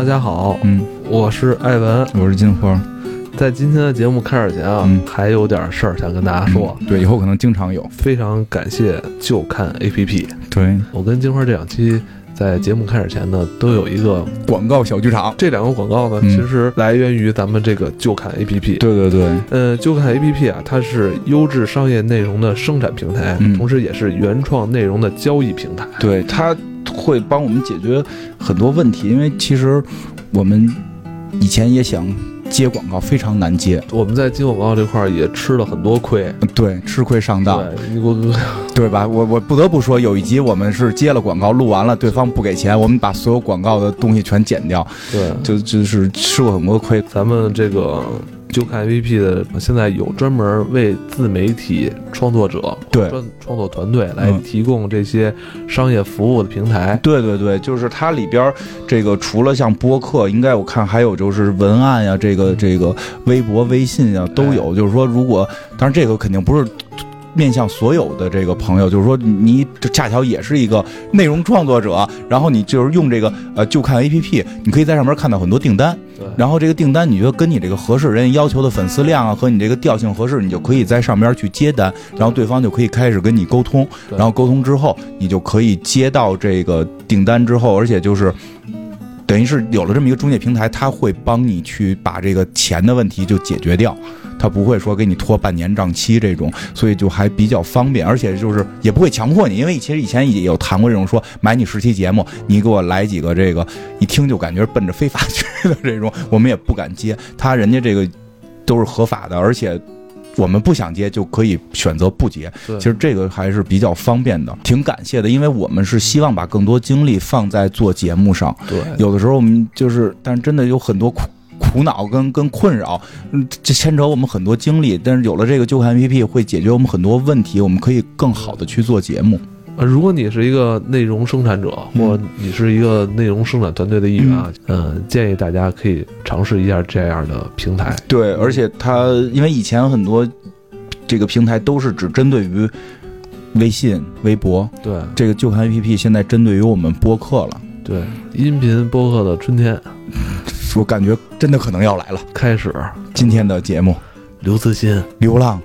大家好，嗯，我是艾文。我是金花。在今天的节目开始前啊，嗯还有点事儿想跟大家说。嗯对，以后可能经常有。非常感谢就看 APP。对，我跟金花这两期在节目开始前呢，都有一个广告小剧场。这两个广告呢，嗯其实来源于咱们这个就看 APP。对对对，呃，就看 APP 啊，它是优质商业内容的生产平台，嗯同时也是原创内容的交易平台。对，它会帮我们解决很多问题，因为其实我们以前也想接广告，非常难接。我们在接广告这块儿也吃了很多亏。对，吃亏上当，对 吧？我我不得不说，有一集我们是接了广告，录完了，对方不给钱，我们把所有广告的东西全剪掉，对，就就是吃过很多亏。咱们这个就看 APP 的，现在有专门为自媒体创作者、对专创作团队来嗯提供这些商业服务的平台。对对对，就是它里边这个除了像播客，应该我看还有就是文案呀，这个这个微博、微信呀都有。就是说，如果当然这个肯定不是。面向所有的这个朋友，就是说你这恰巧也是一个内容创作者，然后你就是用这个呃就看 APP，你可以在上面看到很多订单，对，然后这个订单你觉得跟你这个合适，人家要求的粉丝量啊和你这个调性合适，你就可以在上边去接单，然后对方就可以开始跟你沟通，然后沟通之后，你就可以接到这个订单之后，而且就是。等于是有了这么一个中介平台，它会帮你去把这个钱的问题就解决掉，它不会说给你拖半年账期这种，所以就还比较方便，而且就是也不会强迫你，因为其实以前也有谈过这种说买你十期节目，你给我来几个这个，一听就感觉奔着非法去的这种，我们也不敢接，他人家这个都是合法的，而且。我们不想接就可以选择不接，其实这个还是比较方便的，挺感谢的，因为我们是希望把更多精力放在做节目上，对，有的时候我们就是，但是真的有很多苦苦恼跟跟困扰，嗯，这牵扯我们很多精力。但是有了这个就看 APP，会解决我们很多问题，我们可以更好的去做节目。呃，如果你是一个内容生产者，嗯或你是一个内容生产团队的一员啊，嗯、建议大家可以尝试一下这样的平台。对，而且它因为以前很多这个平台都是只针对于微信、微博，对这个就看 APP 现在针对于我们播客了，对，音频播客的春天 我感觉真的可能要来了。开始，今天的节目《刘慈欣。流浪》，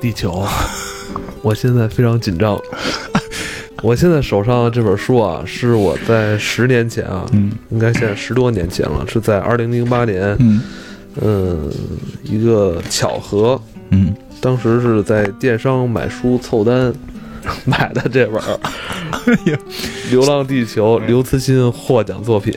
地球，我现在非常紧张。我现在手上的这本书啊，是我在十年前啊，嗯。应该现在十多年前了，是在二零零八年，嗯。嗯，一个巧合，嗯，当时是在电商买书凑单 买的这本儿《流浪地球》刘慈欣获奖作品，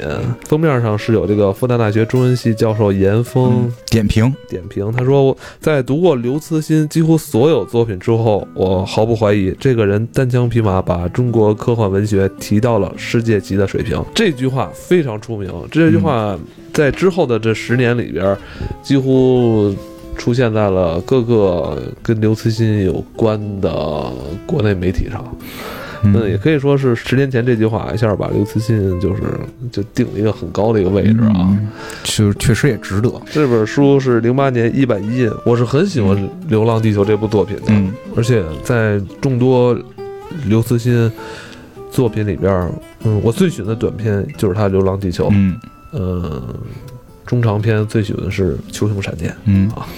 封面上是有这个复旦大学中文系教授严峰点评，点评，他说在读过刘慈欣几乎所有作品之后，我毫不怀疑这个人单枪匹马把中国科幻文学提到了世界级的水平。这句话非常出名，这句话在之后的这十年里边，几乎。出现在了各个跟刘慈欣有关的国内媒体上，嗯，也可以说是十年前这句话一下把刘慈欣就是就定了一个很高的一个位置啊。嗯，就是确实也值得。这本书是零八年一版一印，我是很喜欢《流浪地球》这部作品的，嗯。而且在众多刘慈欣作品里边儿，嗯，我最喜欢的短片就是他《流浪地球》，嗯。嗯，中长篇最喜欢的是《球形闪电》嗯啊。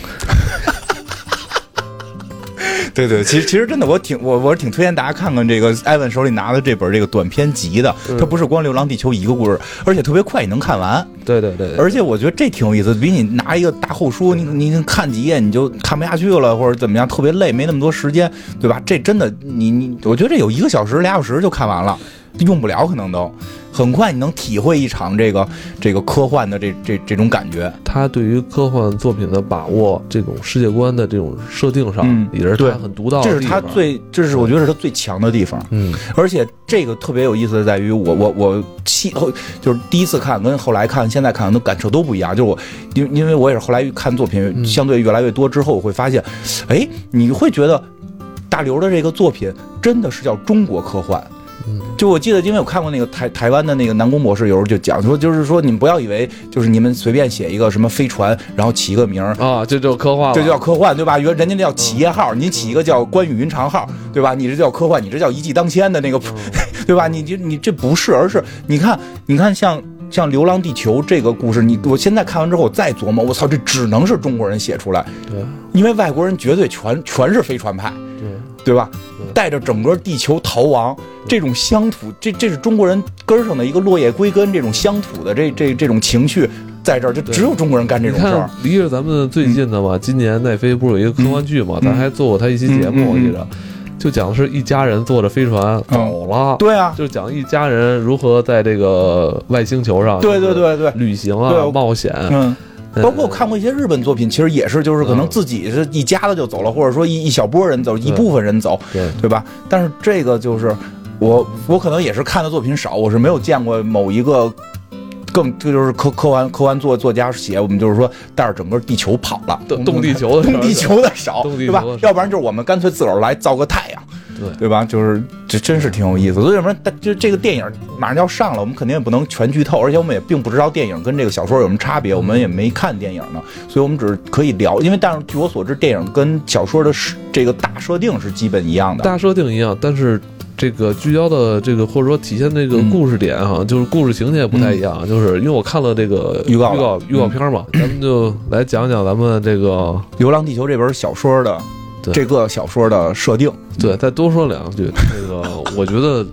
对对，其实其实真的，我挺我我是挺推荐大家看看这个艾文手里拿的这本这个短篇集的，嗯它不是光《流浪地球》一个故事，而且特别快，你能看完。对对对，对而且我觉得这挺有意思，比你拿一个大厚书，你你看几页你就看不下去了，或者怎么样，特别累，没那么多时间，对吧？这真的，你你，我觉得这有一个小时、俩小时就看完了，用不了可能都很快，你能体会一场这个这个科幻的这这这种感觉。他对于科幻作品的把握，这种世界观的这种设定上，嗯也是对他很独到的这是他最，这是我觉得是他最强的地方。嗯而且这个特别有意思的在于我，我我期后就是第一次看跟后来看，现在看的感受都不一样。就是我，因因为我也是后来看作品嗯相对越来越多之后，我会发现，哎，你会觉得大刘的这个作品真的是叫中国科幻。嗯。就我记得，因为我看过那个台台湾的那个南宫博士，有时候就讲说，就是说你们不要以为就是你们随便写一个什么飞船，然后起一个名儿，啊，这就科幻，这就叫科幻，对吧？原人家那叫企业号，你起一个叫关羽云长号，对吧？你这叫科幻，你这叫一骑当千的那个，对吧？你就 你这不是，而是你看，你看像像《流浪地球》这个故事，你我现在看完之后，我再琢磨，我操，这只能是中国人写出来，对。因为外国人绝对全全是飞船派，对，吧？带着整个地球逃亡，这种乡土，这这是中国人根上的一个落叶归根，这种乡土的这这这种情绪，在这儿就只有中国人干这种事儿。离着咱们最近的嘛，今年奈飞不是有一个科幻剧嘛，嗯咱还做过他一期节目，我记着，就讲的是一家人坐着飞船走了，对啊，就讲一家人如何在这个外星球上，对对对对，旅行，啊冒险，嗯。呃包括我看过一些日本作品，其实也是，就是可能嗯自己是一家子就走了，或者说一一小波人走，一部分人走，对对吧？但是这个就是我我可能也是看的作品少，我是没有见过某一个更这就是科科幻科幻作作家写，我们就是说带着整个地球跑了，动动地球的动地球的少，对吧要不然就是我们干脆自个儿来造个太阳。对对吧？就是这真是挺有意思的。所以要不然，但就这个电影马上要上了，我们肯定也不能全剧透，而且我们也并不知道电影跟这个小说有什么差别，我们也没看电影呢，所以我们只是可以聊。因为但是据我所知，电影跟小说的设这个大设定是基本一样的。大设定一样，但是这个聚焦的这个或者说体现这个嗯故事点哈，就是故事情节不太一样。就是因为我看了这个预告预告预告片嘛，咱们就来讲讲咱们这个《流浪地球》这本小说的对这个小说的设定，对，再多说两句。那个我觉得《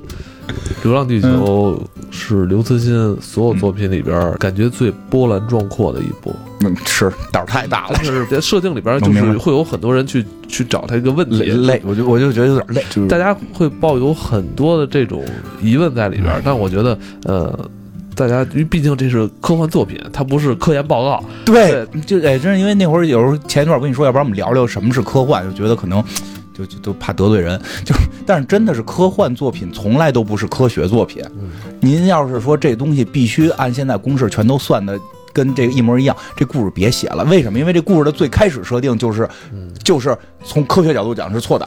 流浪地球》是刘慈欣所有作品里边感觉最波澜壮阔的一部。嗯，是胆儿太大了。但，是在设定里边，就是会有很多人去去找他一个问题，累累，我就我就觉得有点累，就是。大家会抱有很多的这种疑问在里边，但我觉得，呃，大家因为毕竟这是科幻作品，它不是科研报告，对，就哎，真是因为那会儿有时候前一段我跟你说，要不然我们聊聊什么是科幻，就觉得可能就就都怕得罪人，就但是真的是科幻作品从来都不是科学作品。嗯您要是说这东西必须按现在公式全都算的。跟这个一模一样，这故事别写了。为什么？因为这故事的最开始设定就是，就是从科学角度讲是错的，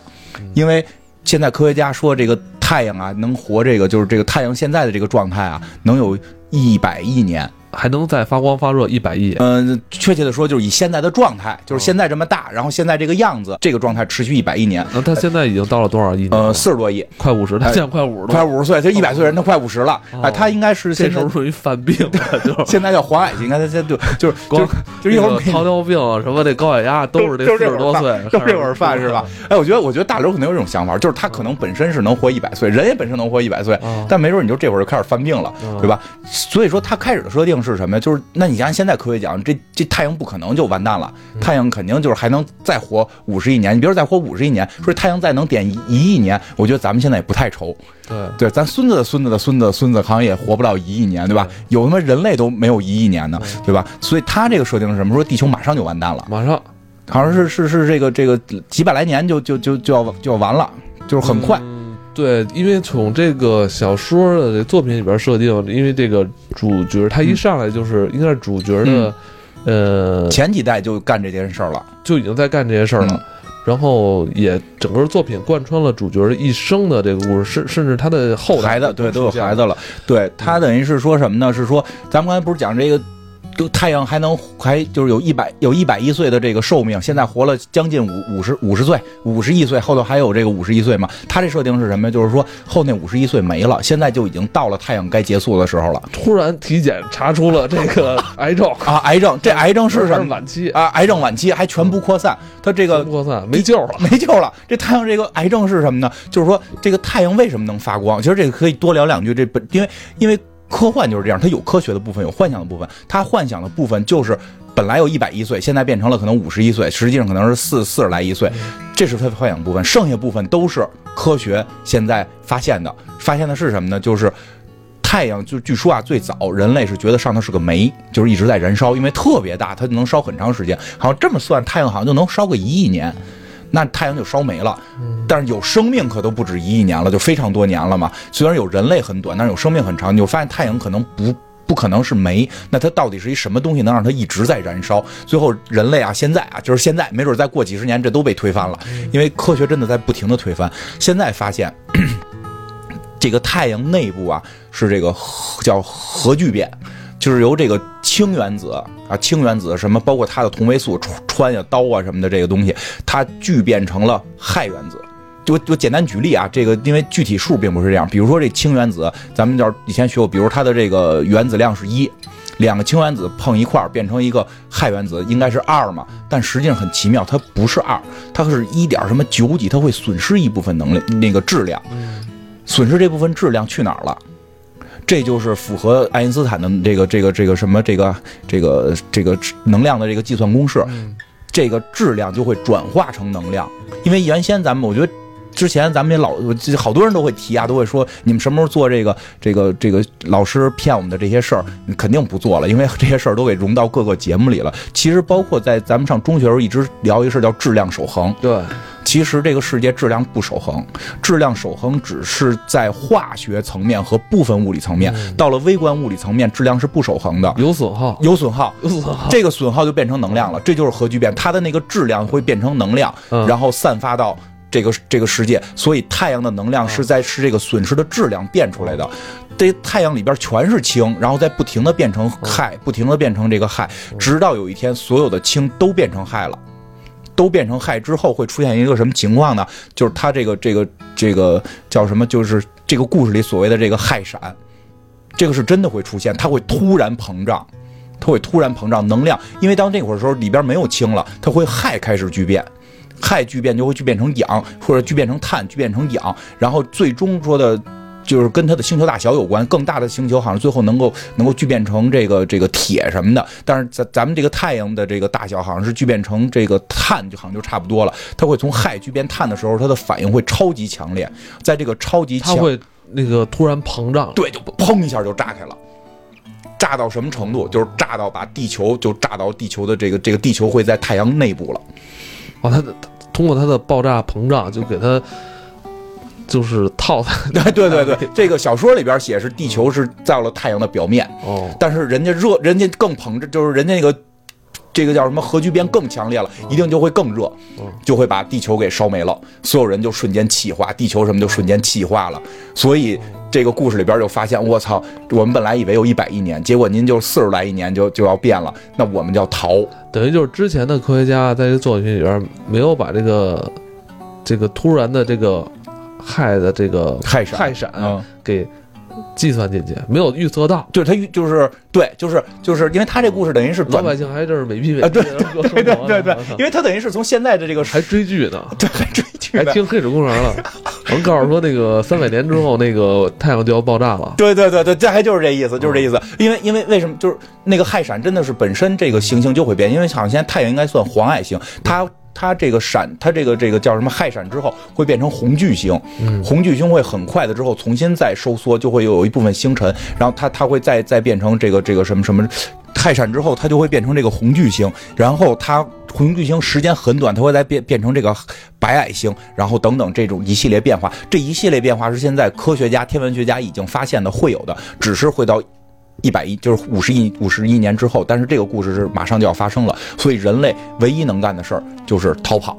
因为现在科学家说这个太阳啊能活这个就是这个太阳现在的这个状态啊能有一百亿年，还能再发光发热一百亿。嗯，确切的说，就是以现在的状态，就是现在这么大，然后现在这个样子，这个状态持续一百亿年，那他现在已经到了多少亿？呃，四十多亿，快五十，它现在快五十多，快五十岁，这一百岁人他快五十了，他应该是这时候属于犯病了，就是现在叫黄矮星，你看他现在就就是就光就是一会儿糖尿病啊，什么这高血压都是这四十多岁，都是这会儿犯是吧？？哎，我觉得我觉得大刘可能有这种想法，就是他可能本身是能活一百岁，人也本身能活一百岁啊，但没准你就这会儿就开始犯病了，啊对吧？所以说他开始的设定是什么呀？就是那你按现在科学讲，这这太阳不可能就完蛋了，太阳肯定就是还能再活五十亿年。你比如说再活五十亿年，说太阳再能点一一亿年，我觉得咱们现在也不太愁。对，对，咱孙子的孙子的孙子的孙子好像也活不了一亿年，对吧？有他妈人类都没有一亿年呢，对吧？所以他这个设定是什么？说地球马上就完蛋了，马上好像是是是这个这个几百来年就就就就要就要完了，就是很快。嗯对，因为从这个小说的这作品里边设定，因为这个主角他一上来就是应该是主角的，呃，前几代就干这件事儿了，就已经在干这些事儿了。嗯然后也整个作品贯穿了主角的一生的这个故事，甚甚至他的后代孩子对都有孩，子了，对他等于是说什么呢？是说咱们刚才不是讲这个。就太阳还能还就是有一百有一百一岁的这个寿命，现在活了将近五五十五十岁，五十亿岁，后头还有这个五十一岁嘛？他这设定是什么呀？就是说后那五十一岁没了，现在就已经到了太阳该结束的时候了突然体检查出了这个癌症 啊！癌症，这 癌症是什么？晚期，啊，癌症晚期还全部扩散，他这个扩散没救了。没救了。这太阳这个癌症是什么呢？就是说这个太阳为什么能发光？其实这个可以多聊两句。这本因为因为科幻就是这样，它有科学的部分，有幻想的部分。它幻想的部分就是本来有一百一岁，现在变成了可能五十一岁，实际上可能是四四十来一岁，这是它的幻想部分。剩下部分都是科学现在发现的。发现的是什么呢？就是。太阳就据说啊，最早人类是觉得上头是个煤，就是一直在燃烧，因为特别大，它能烧很长时间。好像这么算，太阳好像就能烧个一亿年，那太阳就烧没了。但是有生命可都不止一亿年了，就非常多年了嘛。虽然有人类很短，但是有生命很长。你就发现太阳可能不不可能是煤，那它到底是一什么东西能让它一直在燃烧？最后人类啊，现在啊，就是现在，没准再过几十年这都被推翻了，因为科学真的在不停的推翻。现在发现。这个太阳内部啊，是这个核叫核聚变，就是由这个氢原子啊，氢原子什么，包括它的同位素穿呀、刀啊什么的这个东西，它聚变成了氦原子。就我简单举例啊，这个因为具体数并不是这样。比如说这氢原子，咱们要是以前学过，比如它的这个原子量是一，两个氢原子碰一块儿变成一个氦原子，应该是二嘛？但实际上很奇妙，它不是二，它是一点什么九几，它会损失一部分能量那个质量，损失这部分质量去哪儿了？这就是符合爱因斯坦的这个这个这个什么这个这个这个能量的这个计算公式。这个质量就会转化成能量，因为原先咱们我觉得之前咱们也老，好多人都会提啊，都会说你们什么时候做这个这个这个老师骗我们的这些事儿，肯定不做了，因为这些事儿都给融到各个节目里了。其实包括在咱们上中学时候一直聊一个事儿叫质量守恒。对。其实这个世界质量不守恒，质量守恒只是在化学层面和部分物理层面，到了微观物理层面，质量是不守恒的，有损耗，有损耗，有损耗，这个损耗就变成能量了，这就是核聚变，它的那个质量会变成能量，然后散发到这个这个世界。所以太阳的能量是在是这个损失的质量变出来的，这太阳里边全是氢，然后再不停的变成氦，不停的变成这个氦，直到有一天所有的氢都变成氦了。都变成氦之后会出现一个什么情况呢？就是它这个这个这个叫什么？就是这个故事里所谓的这个氦闪，这个是真的会出现，它会突然膨胀，它会突然膨胀能量，因为当那会儿时候里边没有氢了，它会氦开始聚变，氦聚变就会聚变成氧，或者聚变成碳，聚变成氧，然后最终说的。就是跟它的星球大小有关，更大的星球好像最后能够能够聚变成这个这个铁什么的，但是咱咱们这个太阳的这个大小好像是聚变成这个碳，就好像就差不多了。它会从氦聚变碳的时候，它的反应会超级强烈，在这个超级它会那个突然膨胀，对，就砰一下就炸开了，炸到什么程度？就是炸到把地球就炸到地球的这个这个地球会在太阳内部了。哦，它的通过它的爆炸膨胀就给它。就是套 对对对对，这个小说里边写是地球是到了太阳的表面哦，但是人家热，人家更膨胀，就是人家那个这个叫什么核聚变更强烈了，一定就会更热，就会把地球给烧没了，所有人就瞬间气化，地球什么就瞬间气化了。所以这个故事里边就发现，我操，我们本来以为有一百亿年，结果您就四十来亿年就就要变了，那我们就要逃。等于就是之前的科学家在这作品里边没有把这个这个突然的这个。氦的这个氦闪，氦闪给计算进去，没有预测到，就是他预就是对，就是就是因为他这故事等于是老百姓还就是美批美啊，对 对对对对，因为他等于是从现在的这个还追剧呢，对还追剧，还听黑水公园了，我们告诉说那个三百年之后那个太阳就要爆炸了，对对对对，这还就是这意思，就是这意思，因为因为为什么就是那个氦闪真的是本身这个行星就会变，因为好像现在太阳应该算黄矮星，它。它这个闪，它这个这个叫什么氦闪之后会变成红巨星，红巨星会很快的之后重新再收缩，就会有一部分星辰，然后它它会再再变成这个这个什么什么氦闪之后，它就会变成这个红巨星，然后它红巨星时间很短，它会再变变成这个白矮星，然后等等这种一系列变化，这一系列变化是现在科学家天文学家已经发现的会有的，只是会到。一百亿就是五十亿五十亿年之后，但是这个故事是马上就要发生了，所以人类唯一能干的事儿就是逃跑，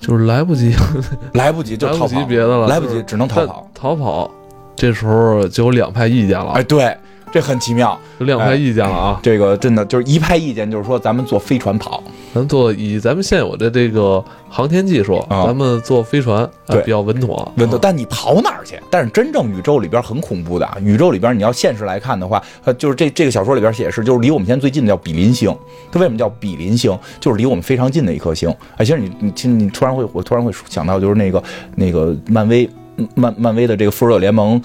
就是来不及，来不及就逃跑，别的了，来不及只能逃跑，逃跑，这时候就有两派意见了，哎，对。这很奇妙，两派意见了啊！这个真的就是一派意见，就是说咱们坐飞船跑，咱坐以咱们现有的这个航天技术，咱们坐飞船对比较稳妥，稳妥。但你跑哪儿去？但是真正宇宙里边很恐怖的，宇宙里边你要现实来看的话，呃，就是这这个小说里边写的是，就是离我们现在最近的叫比邻星。它为什么叫比邻星？就是离我们非常近的一颗星。哎，其实你你听，你突然会我突然会想到，就是那个那个漫威漫漫威的这个复仇者联盟。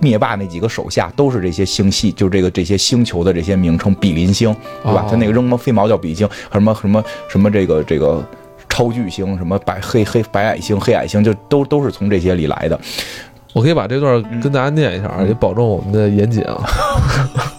灭霸那几个手下都是这些星系，就这个这些星球的这些名称，比邻星，对吧？他那个扔么飞毛叫比邻星，什么什么什么这个这个超巨星，什么白黑黑白矮星、黑矮星，就都都是从这些里来的。我可以把这段跟大家念一下，也保证我们的严谨啊。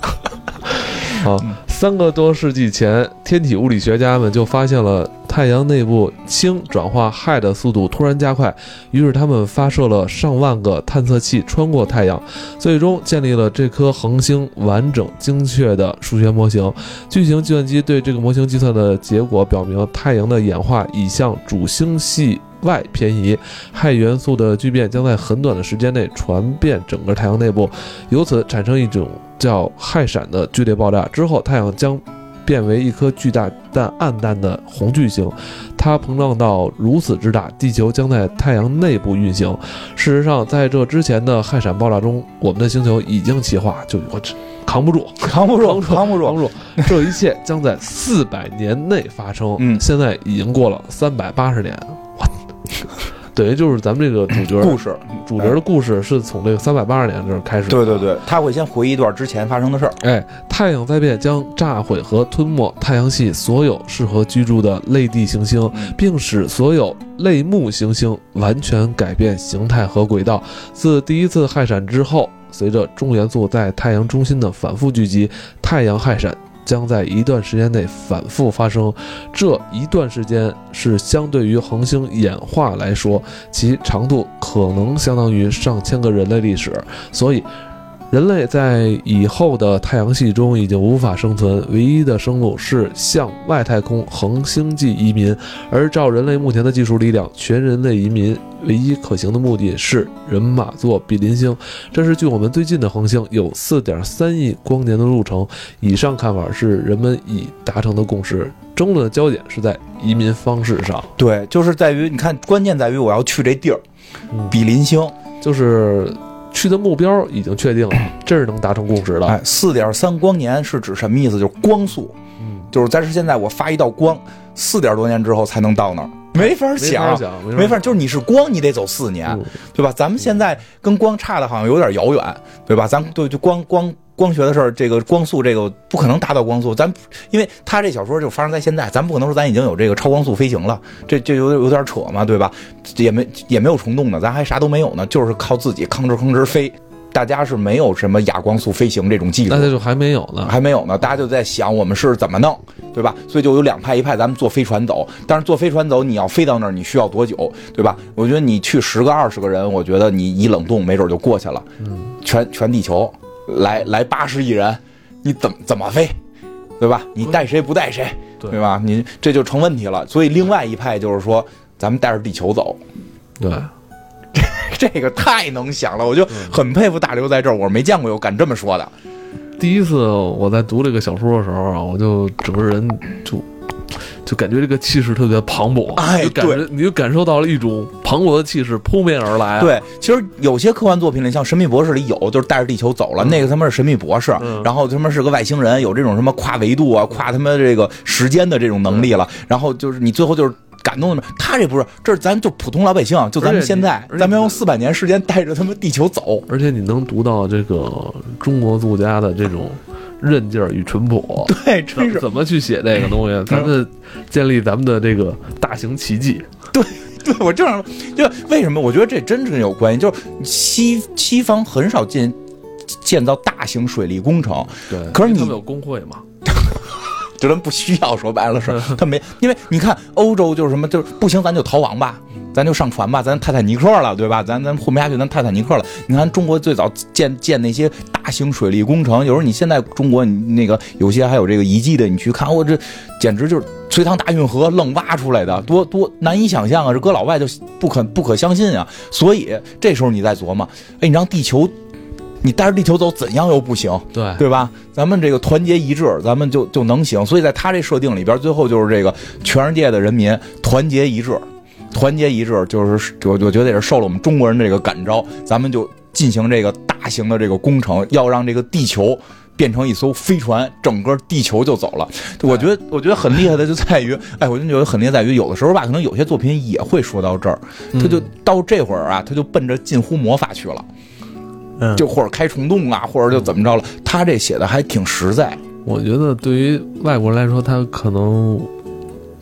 好。三个多世纪前，天体物理学家们就发现了太阳内部氢转化氦的速度突然加快，于是他们发射了上万个探测器穿过太阳，最终建立了这颗恒星完整精确的数学模型。巨型计算机对这个模型计算的结果表明，太阳的演化已向主星系。外偏移，氦元素的聚变将在很短的时间内传遍整个太阳内部，由此产生一种叫氦闪的剧烈爆炸。之后，太阳将变为一颗巨大但暗淡的红巨星。它膨胀到如此之大，地球将在太阳内部运行。事实上，在这之前的氦闪爆炸中，我们的星球已经气化，就我这扛不住，扛不住，扛不住，扛不住。这一切将在四百年内发生。嗯现在已经过了三百八十年，我等于就是咱们这个主角故事。主角的故事是从这个三百八十年这儿开始。对对。对，他会先回忆一段之前发生的事儿。哎，太阳灾变将炸毁和吞没太阳系所有适合居住的类地行星，嗯并使所有类木行星完全改变形态和轨道。自第一次氦闪之后，随着重元素在太阳中心的反复聚集，太阳氦闪将在一段时间内反复发生。这一段时间是相对于恒星演化来说，其长度可能相当于上千个人类历史。所以，人类在以后的太阳系中已经无法生存，唯一的生路是向外太空恒星际移民。而照人类目前的技术力量，全人类移民唯一可行的目的是人马座比邻星，这是距我们最近的恒星，有4.3亿光年的路程。以上看法是人们已达成的共识，争论的焦点是在移民方式上，对，就是在于你看，关键在于我要去这地儿，嗯比邻星。就是去的目标已经确定了，这是能达成共识的。哎，四点三光年是指什么意思？就是光速，嗯，就是但是现在我发一道光，四点多年之后才能到那儿，没法没法想。想，没没法，就是你是光，你得走四年，嗯对吧？咱们现在跟光差的好像有点遥远，对吧？咱对就光光光学的事儿，这个光速这个不可能达到光速，咱因为他这小说就发生在现在，咱不可能说咱已经有这个超光速飞行了，这这有点有点扯嘛，对吧？也没也没有虫洞呢，咱还啥都没有呢，就是靠自己吭哧吭哧飞。大家是没有什么亚光速飞行这种技术那，这就还没有呢。还没有呢，大家就在想我们是怎么弄，对吧？所以就有两派，一派咱们坐飞船走，但是坐飞船走，你要飞到那儿，你需要多久，对吧？我觉得你去十个、二十个人，我觉得你一冷冻，没准就过去了。嗯，全全地球来来八十亿人，你怎么怎么飞，对吧？你带谁不带谁，对对吧？你这就成问题了。所以另外一派就是说，咱们带着地球走，对，这个太能想了，我就很佩服大刘在这儿，我没见过有敢这么说的。第一次我在读这个小说的时候啊，我就整个人就就感觉这个气势特别磅礴，哎就感觉你就感受到了一种磅礴的气势扑面而来、啊。，对，其实有些科幻作品里，像《神秘博士》里有，就是带着地球走了，嗯。那个他妈是神秘博士，嗯。然后他妈是个外星人，有这种什么跨维度啊、跨他妈这个时间的这种能力了，然后就是你最后就是。感动的，他这不是，这是咱就普通老百姓，就咱们现在咱们要用四百年时间带着他们地球走，而且你能读到这个中国作家的这种韧劲儿与淳朴。对，怎真是怎么去写这个东西？咱们建立咱们的这个大型奇迹。对对我正想，就为什么我觉得这真是有关系，就是西西方很少建建造大型水利工程，对，可是你们有工会嘛？就咱不需要，说白了是嗯他没，因为你看欧洲就是什么，就是不行，咱就逃亡吧，咱就上船吧，咱泰坦尼克了，对吧？咱咱混不下去，咱泰坦尼克了。你看中国最早建建那些大型水利工程，有时候你现在中国你那个有些还有这个遗迹的，你去看，我这简直就是隋唐大运河愣挖出来的，多多难以想象啊！这搁老外就不可不可相信啊！所以这时候你在琢磨，哎，你让地球，你带着地球走，怎样又不行？对，对吧？咱们这个团结一致，咱们就就能行。所以在他这设定里边，最后就是这个全世界的人民团结一致，团结一致就是我我觉得也是受了我们中国人这个感召，咱们就进行这个大型的这个工程，要让这个地球。变成一艘飞船，整个地球就走了。我觉得，我觉得很厉害的就在于，哎，我就觉得很厉害在于，有的时候吧，可能有些作品也会说到这儿，他就到这会儿啊，他就奔着近乎魔法去了。嗯就或者开虫洞啊，或者就怎么着了。他这写的还挺实在，我觉得对于外国人来说，他可能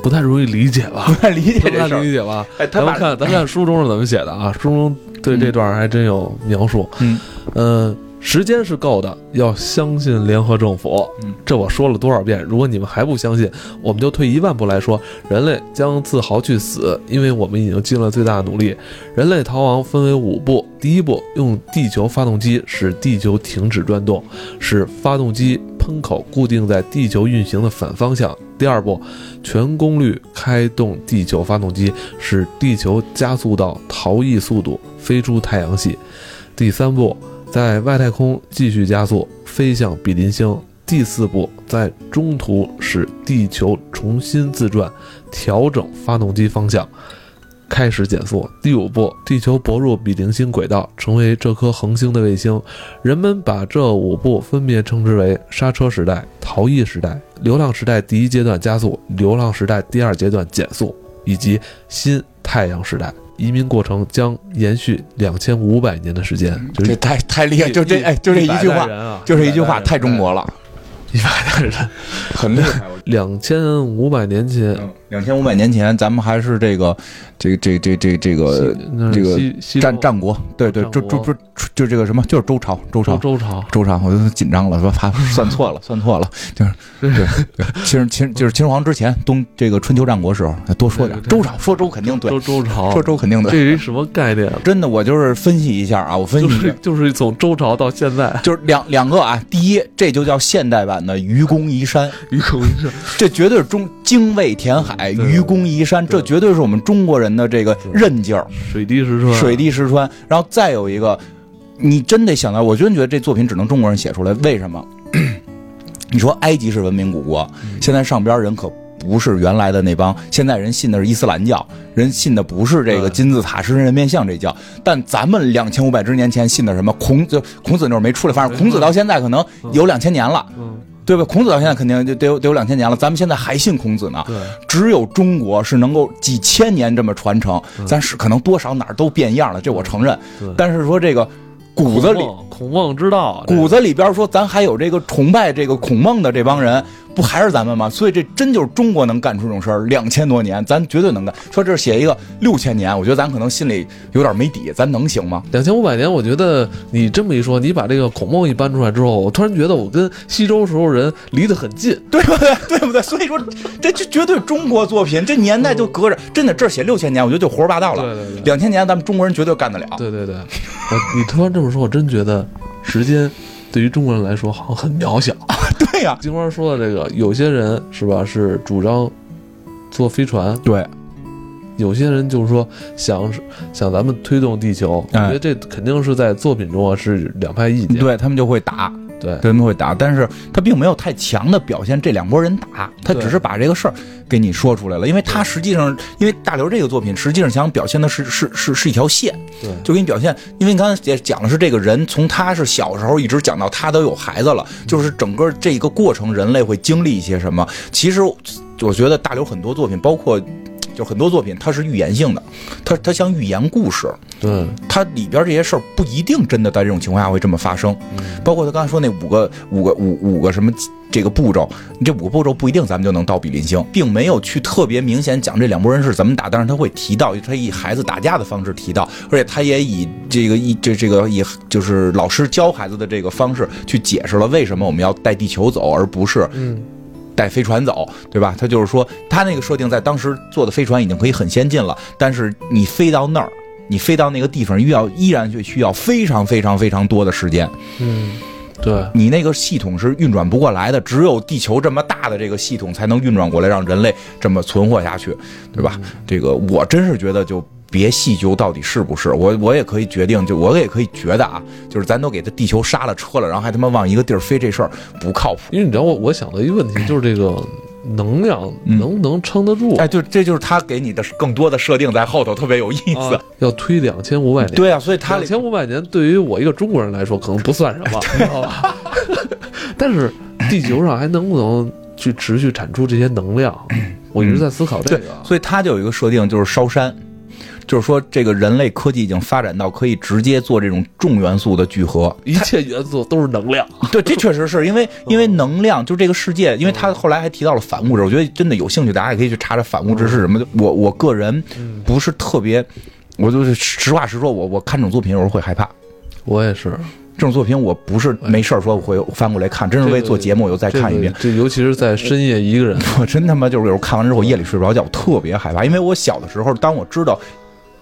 不太容易理解吧 不，太理解不太这事儿。理解吧。哎，他咱们看，咱看书中是怎么写的啊？书中对这段还真有描述。嗯，呃，时间是够的，要相信联合政府。嗯，这我说了多少遍？如果你们还不相信，我们就退一万步来说，人类将自豪去死，因为我们已经尽了最大的努力。人类逃亡分为五步：第一步，用地球发动机使地球停止转动，使发动机喷口固定在地球运行的反方向；第二步，全功率开动地球发动机，使地球加速到逃逸速度，飞出太阳系；第三步，在外太空继续加速，飞向比邻星。第四步，在中途使地球重新自转，调整发动机方向，开始减速。第五步，地球泊入比邻星轨道，成为这颗恒星的卫星。人们把这五步分别称之为刹车时代、逃逸时代、流浪时代第一阶段加速、流浪时代第二阶段减速，以及新太阳时代。移民过程将延续两千五百年的时间，就是这太太厉害，就这哎，就这一句话，啊，就这一句话太中国了，一百代人，很厉害。两千五百年前，两千五百年前，咱们还是这个这个这这这这个这个战战国，对对，战周周国周就这个什么，就是周朝，周朝周。朝，周朝，我就紧张了，说怕 算错了，算错了，就是对对，其实其实就是秦始皇之前东这个春秋战国时候，多说点周朝，说周肯定对，周周朝说，周肯定这对，是一什么概念？真的，我就是分析一下啊，我分析就是从周朝到现在，就是两两个啊，第一，这就叫现代版的愚公移山，愚公移山，这绝对是中精卫填海，愚公移山，这绝对是我们中国人的这个韧劲儿，水滴石穿，水滴石穿。然后再有一个，你真得想到，我真觉得这作品只能中国人写出来，为什么？你说埃及是文明古国，现在上边人可。不是原来的那帮，现在人信的是伊斯兰教，人信的不是这个金字塔、狮身人面像这教，但咱们两千五百之年前信的什么孔子？孔子那会儿没出来，反正孔子到现在可能有两千年了，嗯，对吧？孔子到现在肯定就得有得有两千年了，咱们现在还信孔子呢。对，只有中国是能够几千年这么传承，咱是可能多少哪儿都变样了，这我承认。对但是说这个骨子里孔孟之道，骨子里边说咱还有这个崇拜这个孔孟的这帮人，不还是咱们吗？所以这真就是中国能干出这种事儿，两千多年咱绝对能干。说这写一个六千年，我觉得咱可能心里有点没底，咱能行吗？两千五百年，我觉得你这么一说，你把这个孔孟一搬出来之后，我突然觉得我跟西周时候人离得很近。对不对？对不对？所以说这这绝对中国作品，这年代就隔着，真的这儿写六千年，我觉得就胡说八道了。对对对两千年咱们中国人绝对干得了。对对对，我你突然这么说，我真觉得时间对于中国人来说好像很渺小。对呀、金花说的这个，有些人是吧是主张坐飞船，对，有些人就是说想想咱们推动地球，我哎觉得这肯定是在作品中啊是两派意见。对他们就会打，对。他们会打，但是他并没有太强的表现这两拨人打，他只是把这个事儿给你说出来了，因为他实际上，因为大刘这个作品实际上想表现的是是是是一条线，对。就给你表现，因为你刚才也讲的是这个人从他是小时候一直讲到他都有孩子了，就是整个这个过程人类会经历一些什么。其实我觉得大刘很多作品，包括就很多作品，它是预言性的，它它像寓言故事，对，它里边这些事儿不一定真的在这种情况下会这么发生。嗯。包括他刚才说那五个五个五五个什么这个步骤，你这五个步骤不一定咱们就能到比邻星，并没有去特别明显讲这两拨人是怎么打，但是他会提到，他以孩子打架的方式提到，而且他也以这个一这这个以就是老师教孩子的这个方式去解释了为什么我们要带地球走，而不是嗯，带飞船走，对吧？他就是说，他那个设定在当时做的飞船已经可以很先进了，但是你飞到那儿，你飞到那个地方，又要依然需要非常非常非常多的时间。嗯，对，你那个系统是运转不过来的，只有地球这么大的这个系统才能运转过来，让人类这么存活下去，对吧？这个我真是觉得就。别细究到底是不是我，我也可以决定，就我也可以觉得啊，就是咱都给他地球刹了车了，然后还他妈往一个地儿飞，这事儿不靠谱。因为你知道我我想的一个问题就是这个能量嗯能不能撑得住？哎，就这就是他给你的更多的设定在后头，特别有意思。啊，要推两千五百年。对啊，所以他两千五百年对于我一个中国人来说可能不算什么，你知道吧？但是地球上还能不能去持续产出这些能量？我一直在思考这对个。，所以他就有一个设定，就是烧山，就是说这个人类科技已经发展到可以直接做这种重元素的聚合。一切元素都是能量，对，这确实是因为因为能量，就这个世界，因为他后来还提到了反物质，我觉得真的有兴趣，大家也可以去查查反物质是什么。我我个人不是特别，我就是实话实说，我我看这种作品有时候会害怕。我也是。这种作品我不是没事儿说我会翻过来看，真是为做节目我又再看一遍。这尤其是在深夜一个人，我真他妈就是有时候看完之后夜里睡不着觉，特别害怕，因为我小的时候，当我知道。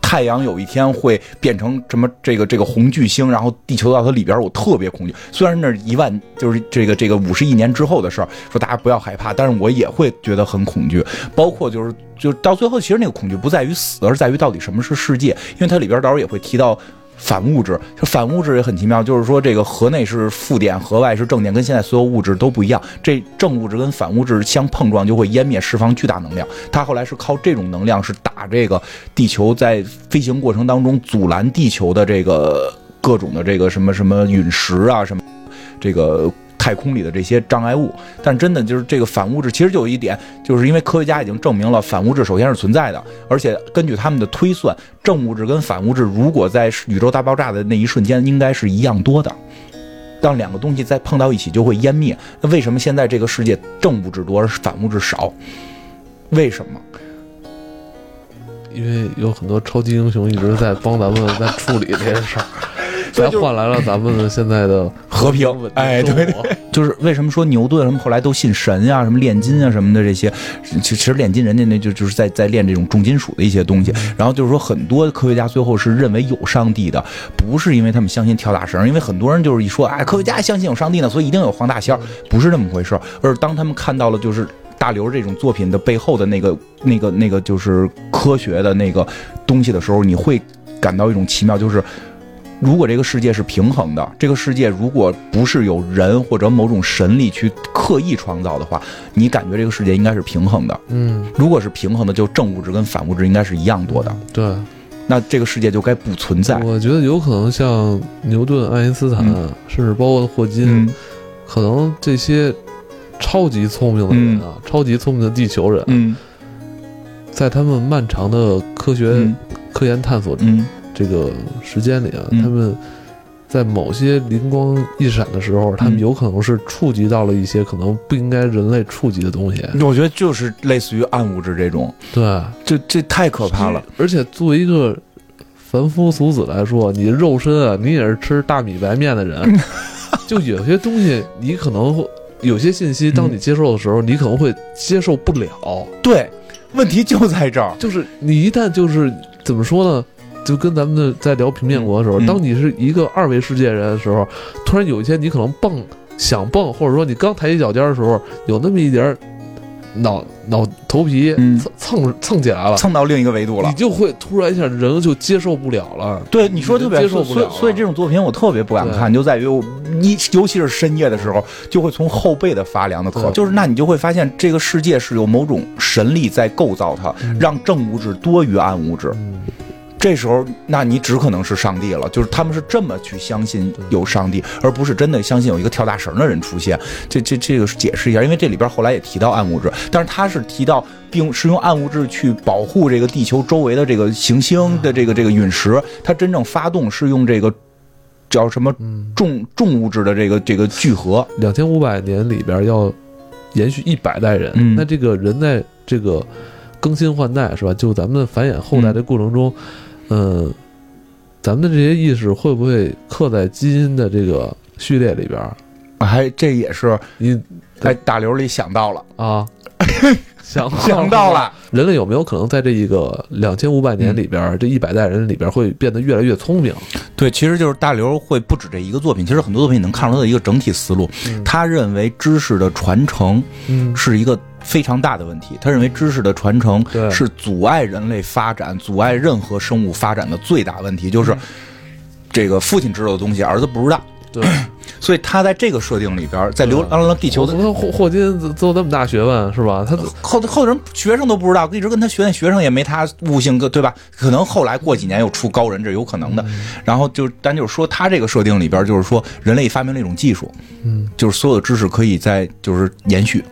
太阳有一天会变成什么这个这个红巨星，然后地球到它里边，我特别恐惧。虽然那一万就是这个这个五十亿年之后的事儿，说大家不要害怕，但是我也会觉得很恐惧。包括就是就到最后，其实那个恐惧不在于死，而在于到底什么是世界，因为它里边到时候也会提到反物质，反物质也很奇妙，就是说这个核内是负电，核外是正电，跟现在所有物质都不一样。这正物质跟反物质相碰撞就会湮灭，释放巨大能量。它后来是靠这种能量是打这个地球在飞行过程当中阻拦地球的这个各种的这个什么什么陨石啊什么这个。太空里的这些障碍物，但真的就是这个反物质，其实就有一点，就是因为科学家已经证明了反物质首先是存在的，而且根据他们的推算，正物质跟反物质如果在宇宙大爆炸的那一瞬间，应该是一样多的。当两个东西再碰到一起，就会湮灭。那为什么现在这个世界正物质多，而反物质少？为什么？因为有很多超级英雄一直在帮咱们在处理这些事儿。才换来了咱们现在的和平。哎，对对，就是为什么说牛顿什么后来都信神呀，什么炼金啊什么的这些，其实炼金人家那就就是在在炼这种重金属的一些东西。然后就是说，很多科学家最后是认为有上帝的，不是因为他们相信跳大绳，因为很多人就是一说，哎，科学家相信有上帝呢，所以一定有黄大仙，不是这么回事。而当他们看到了就是大刘这种作品的背后的那个那个那个就是科学的那个东西的时候，你会感到一种奇妙，就是。如果这个世界是平衡的，这个世界如果不是有人或者某种神力去刻意创造的话，你感觉这个世界应该是平衡的。嗯，如果是平衡的，就正物质跟反物质应该是一样多的。对，那这个世界就该不存在。我觉得有可能像牛顿、爱因斯坦，甚至包括霍金，可能这些超级聪明的人啊，超级聪明的地球人，在他们漫长的科学科研探索中。这个时间里啊，他们在某些灵光一闪的时候，他们有可能是触及到了一些可能不应该人类触及的东西。我觉得就是类似于暗物质这种，对，这这太可怕了。而且作为一个凡夫俗子来说，你肉身啊，你也是吃大米白面的人，就有些东西你可能会有些信息，当你接受的时候，你可能会接受不了。对，问题就在这儿，就是你一旦就是怎么说呢？就跟咱们的在聊平面国的时候，当你是一个二维世界人的时候，突然有一天你可能蹦想蹦，或者说你刚抬起脚尖的时候，有那么一点脑脑头皮蹭蹭蹭起来了，蹭到另一个维度了，你就会突然一下人就接受不了了。对，你说特别接受不了，所以这种作品我特别不敢看，就在于你尤其是深夜的时候，就会从后背的发凉的渴。就是那你就会发现这个世界是有某种神力在构造它，让正物质多于暗物质。这时候，那你只可能是上帝了。就是他们是这么去相信有上帝，而不是真的相信有一个跳大绳的人出现。这这这个解释一下，因为这里边后来也提到暗物质，但是他是提到并是用暗物质去保护这个地球周围的这个行星的这个这个陨石。它真正发动是用这个叫什么重重物质的这个这个聚合。两千五百年里边要延续一百代人，那这个人在这个更新换代是吧？就咱们繁衍后代的过程中。嗯，咱们的这些意识会不会刻在基因的这个序列里边？还这也是你在大刘里想到了啊，想想到了。人类有没有可能在这一个两千五百年里边，这一百代人里边会变得越来越聪明？对，其实就是大刘会不止这一个作品，其实很多作品你能看出他的一个整体思路。他认为知识的传承是一个。非常大的问题，他认为知识的传承是阻碍人类发展、阻碍任何生物发展的最大问题，就是这个父亲知道的东西，儿子不知道。对，所以他在这个设定里边，在流浪了地球的霍霍金做那么大学问是吧？他后后人学生都不知道，一直跟他学，那学生也没他悟性，对吧？可能后来过几年又出高人，这有可能的。然后就单就是说，他这个设定里边，就是说人类发明了一种技术，嗯，就是所有的知识可以在就是延续。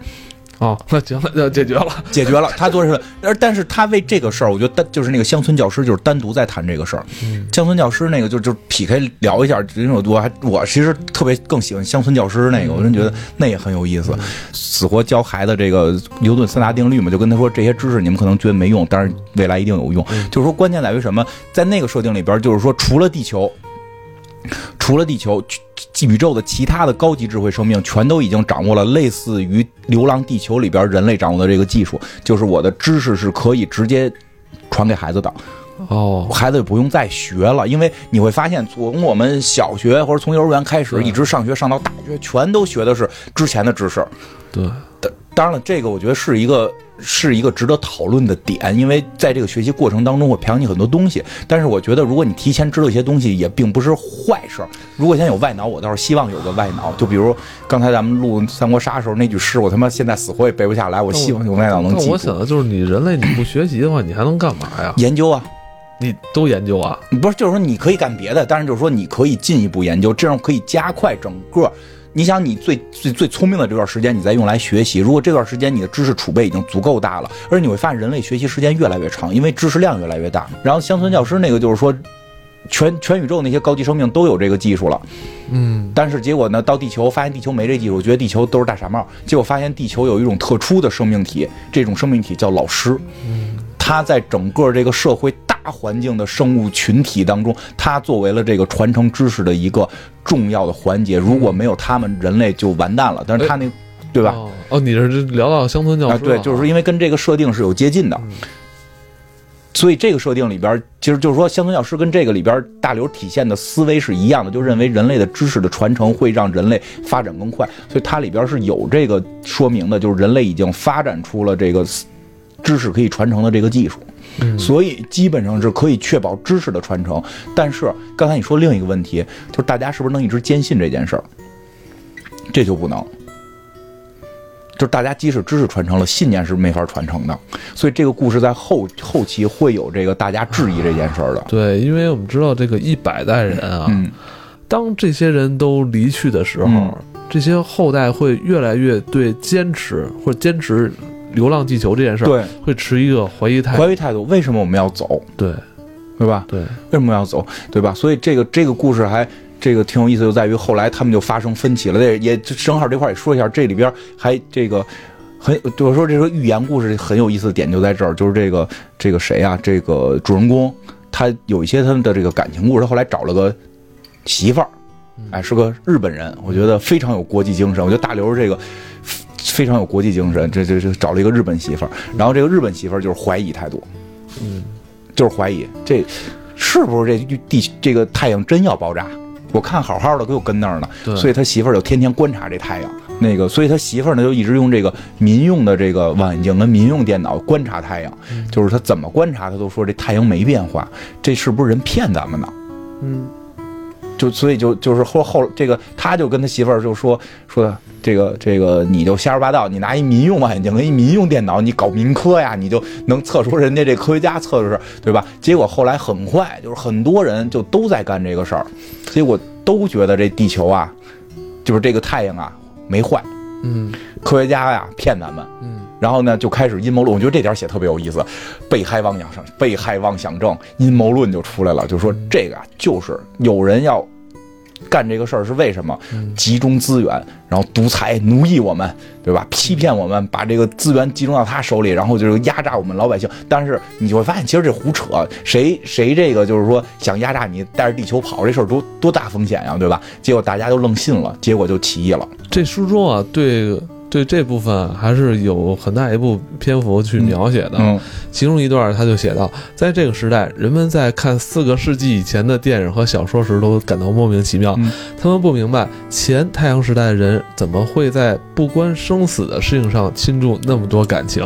哦，那行，那解决了，解决了。他做是，而但是他为这个事儿，我觉得单就是那个乡村教师，就是单独在谈这个事儿。乡村教师那个就就劈开聊一下，因为我还我其实特别更喜欢乡村教师那个，我真觉得那也很有意思，死活教孩子这个牛顿三大定律嘛，就跟他说这些知识你们可能觉得没用，但是未来一定有用。就是说关键在于什么，在那个设定里边，就是说除了地球。除了地球，宇宙的其他的高级智慧生命全都已经掌握了类似于《流浪地球》里边人类掌握的这个技术，就是我的知识是可以直接传给孩子的。哦，孩子也不用再学了，因为你会发现，从我们小学或者从幼儿园开始，一直上学上到大学，全都学的是之前的知识。对。当当然了，这个我觉得是一个是一个值得讨论的点，因为在这个学习过程当中会培养你很多东西。但是我觉得，如果你提前知道一些东西，也并不是坏事儿。如果现在有外脑，我倒是希望有个外脑。就比如刚才咱们录《三国杀》的时候那句诗，我他妈现在死活也背不下来。我希望有外脑能记住。我想的就是，你人类你不学习的话，你还能干嘛呀？研究啊，你都研究啊？不是，就是说你可以干别的，但是就是说你可以进一步研究，这样可以加快整个。你想，你最最最聪明的这段时间，你再用来学习。如果这段时间你的知识储备已经足够大了，而你会发现人类学习时间越来越长，因为知识量越来越大。然后乡村教师那个就是说，全全宇宙那些高级生命都有这个技术了，嗯，但是结果呢，到地球发现地球没这技术，觉得地球都是大傻帽。结果发现地球有一种特殊的生命体，这种生命体叫老师，嗯，他在整个这个社会。大环境的生物群体当中，它作为了这个传承知识的一个重要的环节。如果没有他们，人类就完蛋了。但是他那，对吧？哦，你是聊到乡村教师，对，就是因为跟这个设定是有接近的，所以这个设定里边，其实就是说乡村教师跟这个里边大刘体现的思维是一样的，就认为人类的知识的传承会让人类发展更快。所以它里边是有这个说明的，就是人类已经发展出了这个知识可以传承的这个技术。所以基本上是可以确保知识的传承，但是刚才你说另一个问题，就是大家是不是能一直坚信这件事儿？这就不能，就是大家即使知识传承了，信念是没法传承的。所以这个故事在后后期会有这个大家质疑这件事儿的。对，因为我们知道这个一百代人啊，当这些人都离去的时候，这些后代会越来越对坚持或者坚持。流浪地球这件事儿，对，会持一个怀疑态度。怀疑态度，为什么我们要走？对，对吧？对，为什么要走？对吧？所以这个这个故事还这个挺有意思，就在于后来他们就发生分歧了。这也正好这块也说一下，这里边还这个很，就是说这个寓言故事很有意思的点就在这儿，就是这个这个谁啊？这个主人公他有一些他们的这个感情故事，他后来找了个媳妇儿，哎，是个日本人，我觉得非常有国际精神。我觉得大刘这个。非常有国际精神，这这这找了一个日本媳妇儿，然后这个日本媳妇儿就是怀疑态度，嗯，就是怀疑这是不是这地这个太阳真要爆炸？我看好好的给我跟那儿呢，所以他媳妇儿就天天观察这太阳，那个，所以他媳妇儿呢就一直用这个民用的这个望远镜跟民用电脑观察太阳，就是他怎么观察，他都说这太阳没变化，这是不是人骗咱们呢？嗯。就所以就就是后后这个他就跟他媳妇儿就说说这个这个你就瞎说八道，你拿一民用望远镜跟一民用电脑，你搞民科呀，你就能测出人家这科学家测的是对吧？结果后来很快就是很多人就都在干这个事儿，结果都觉得这地球啊，就是这个太阳啊没坏，嗯，科学家呀骗咱们，嗯，然后呢就开始阴谋论，我觉得这点写特别有意思，被害妄想症，被害妄想症，阴谋论就出来了，就说这个啊就是有人要。干这个事儿是为什么？集中资源，然后独裁奴役我们，对吧？欺骗我们，把这个资源集中到他手里，然后就是压榨我们老百姓。但是你就会发现，其实这胡扯。谁谁这个就是说想压榨你，带着地球跑这事儿多多大风险呀，对吧？结果大家都愣信了，结果就起义了。这书中啊，对。对这部分还是有很大一部篇幅去描写的，其中一段他就写到，在这个时代，人们在看四个世纪以前的电影和小说时都感到莫名其妙，他们不明白前太阳时代的人怎么会在不关生死的事情上倾注那么多感情。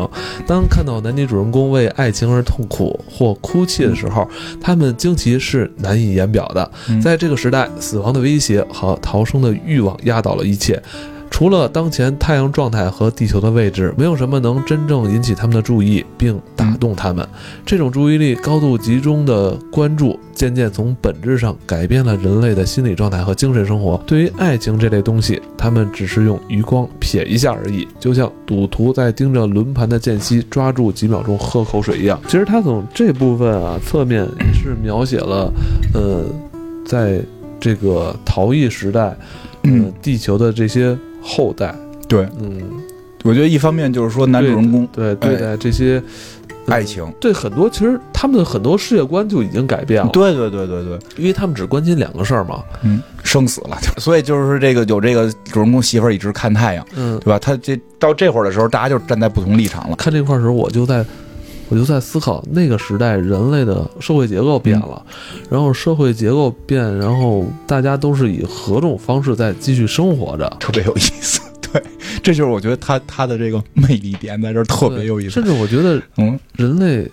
当看到男女主人公为爱情而痛苦或哭泣的时候，他们惊奇是难以言表的。在这个时代，死亡的威胁和逃生的欲望压倒了一切。除了当前太阳状态和地球的位置，没有什么能真正引起他们的注意并打动他们。这种注意力高度集中的关注，渐渐从本质上改变了人类的心理状态和精神生活。对于爱情这类东西，他们只是用余光瞥一下而已，就像赌徒在盯着轮盘的间隙抓住几秒钟喝口水一样。其实他从这部分啊侧面也是描写了，呃，在这个逃逸时代，嗯，地球的这些。后代对，嗯，我觉得一方面就是说男主人公对对待这些爱情，对很多其实他们的很多世界观就已经改变了。对对对对对，因为他们只关心两个事儿嘛，嗯，生死了。所以就是这个有这个主人公媳妇儿一直看太阳，嗯，对吧？他这到这会儿的时候，大家就站在不同立场了。看这块儿时候，我就在我就在思考，那个时代人类的社会结构变了，然后社会结构变，然后大家都是以何种方式在继续生活着？特别有意思。对这就是我觉得他他的这个魅力点在这儿特别有意思。甚至我觉得嗯，人类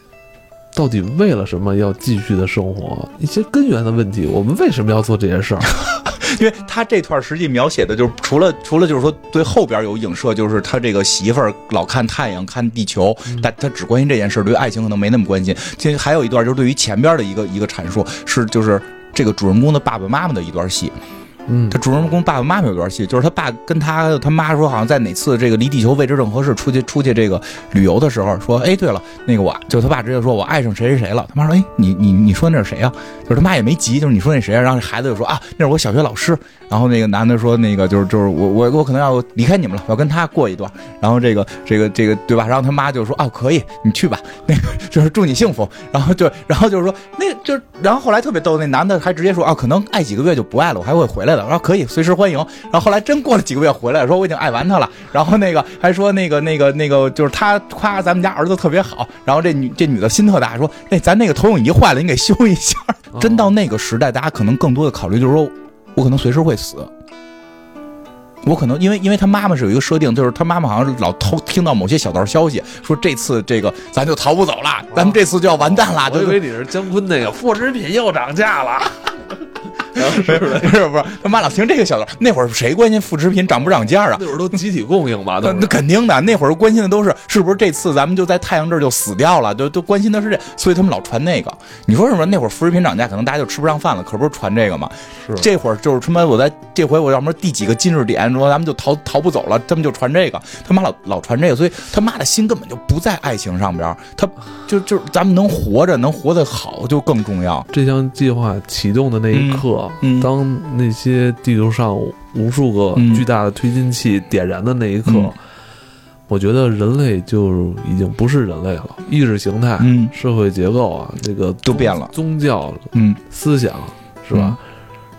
到底为了什么要继续的生活？一些根源的问题，我们为什么要做这些事儿？因为他这段实际描写的就是除了除了就是说对后边有影射，就是他这个媳妇儿老看太阳看地球，但他只关心这件事，对爱情可能没那么关心。其实还有一段就是对于前边的一个一个阐述，是就是这个主人公的爸爸妈妈的一段戏。嗯他主人公爸爸妈妈有段戏，就是他爸跟他他妈说，好像在哪次这个离地球位置正合适出去出去这个旅游的时候，说，哎，对了，那个我就他爸直接说我爱上谁谁谁了。他妈说，哎，你你你说那是谁呀、就是他妈也没急，就是你说那谁啊？然后孩子就说啊，那是我小学老师。然后那个男的说，那个就是就是我我我可能要离开你们了，我要跟他过一段。然后这个这个这个对吧？然后他妈就说啊，可以，你去吧，那个就是祝你幸福。然后就然后就是说那就，然后后来特别逗，那男的还直接说啊，可能爱几个月就不爱了，我还会回来的。然后可以随时欢迎。然后后来真过了几个月回来，说我已经爱完他了。然后那个还说那个那个那个就是他夸咱们家儿子特别好。然后这女这女的心特大，说哎咱那个投影仪坏了，你给修一下。真到那个时代，大家可能更多的考虑就是说，我可能随时会死。我可能因为因为他妈妈是有一个设定，就是他妈妈好像是老偷听到某些小道消息，说这次这个咱就逃不走了，咱们这次就要完蛋了。我以就为你是姜昆那个副食品又涨价了。不是不是不是，他妈老听这个小道，那会儿谁关心副食品涨不涨价啊？那会儿都集体供应嘛，那那肯定的，那会儿关心的都是是不是这次咱们就在太阳这儿就死掉了，都都关心的是这，所以他们老传那个。你说什么？那会儿副食品涨价，可能大家就吃不上饭了，可不是传这个吗？是这会儿就是他妈我在这回我要么第几个今日点说咱们就逃逃不走了，他们就传这个，他妈老老传这个，所以他妈的心根本就不在爱情上边儿，他就就是咱们能活着能活得好就更重要。这项计划启动的那一刻，嗯嗯。当那些地球上无数个嗯。巨大的推进器点燃的那一刻，嗯。我觉得人类就已经不是人类了，意识形态、嗯。社会结构啊，这个都变了。宗教嗯。思想是吧？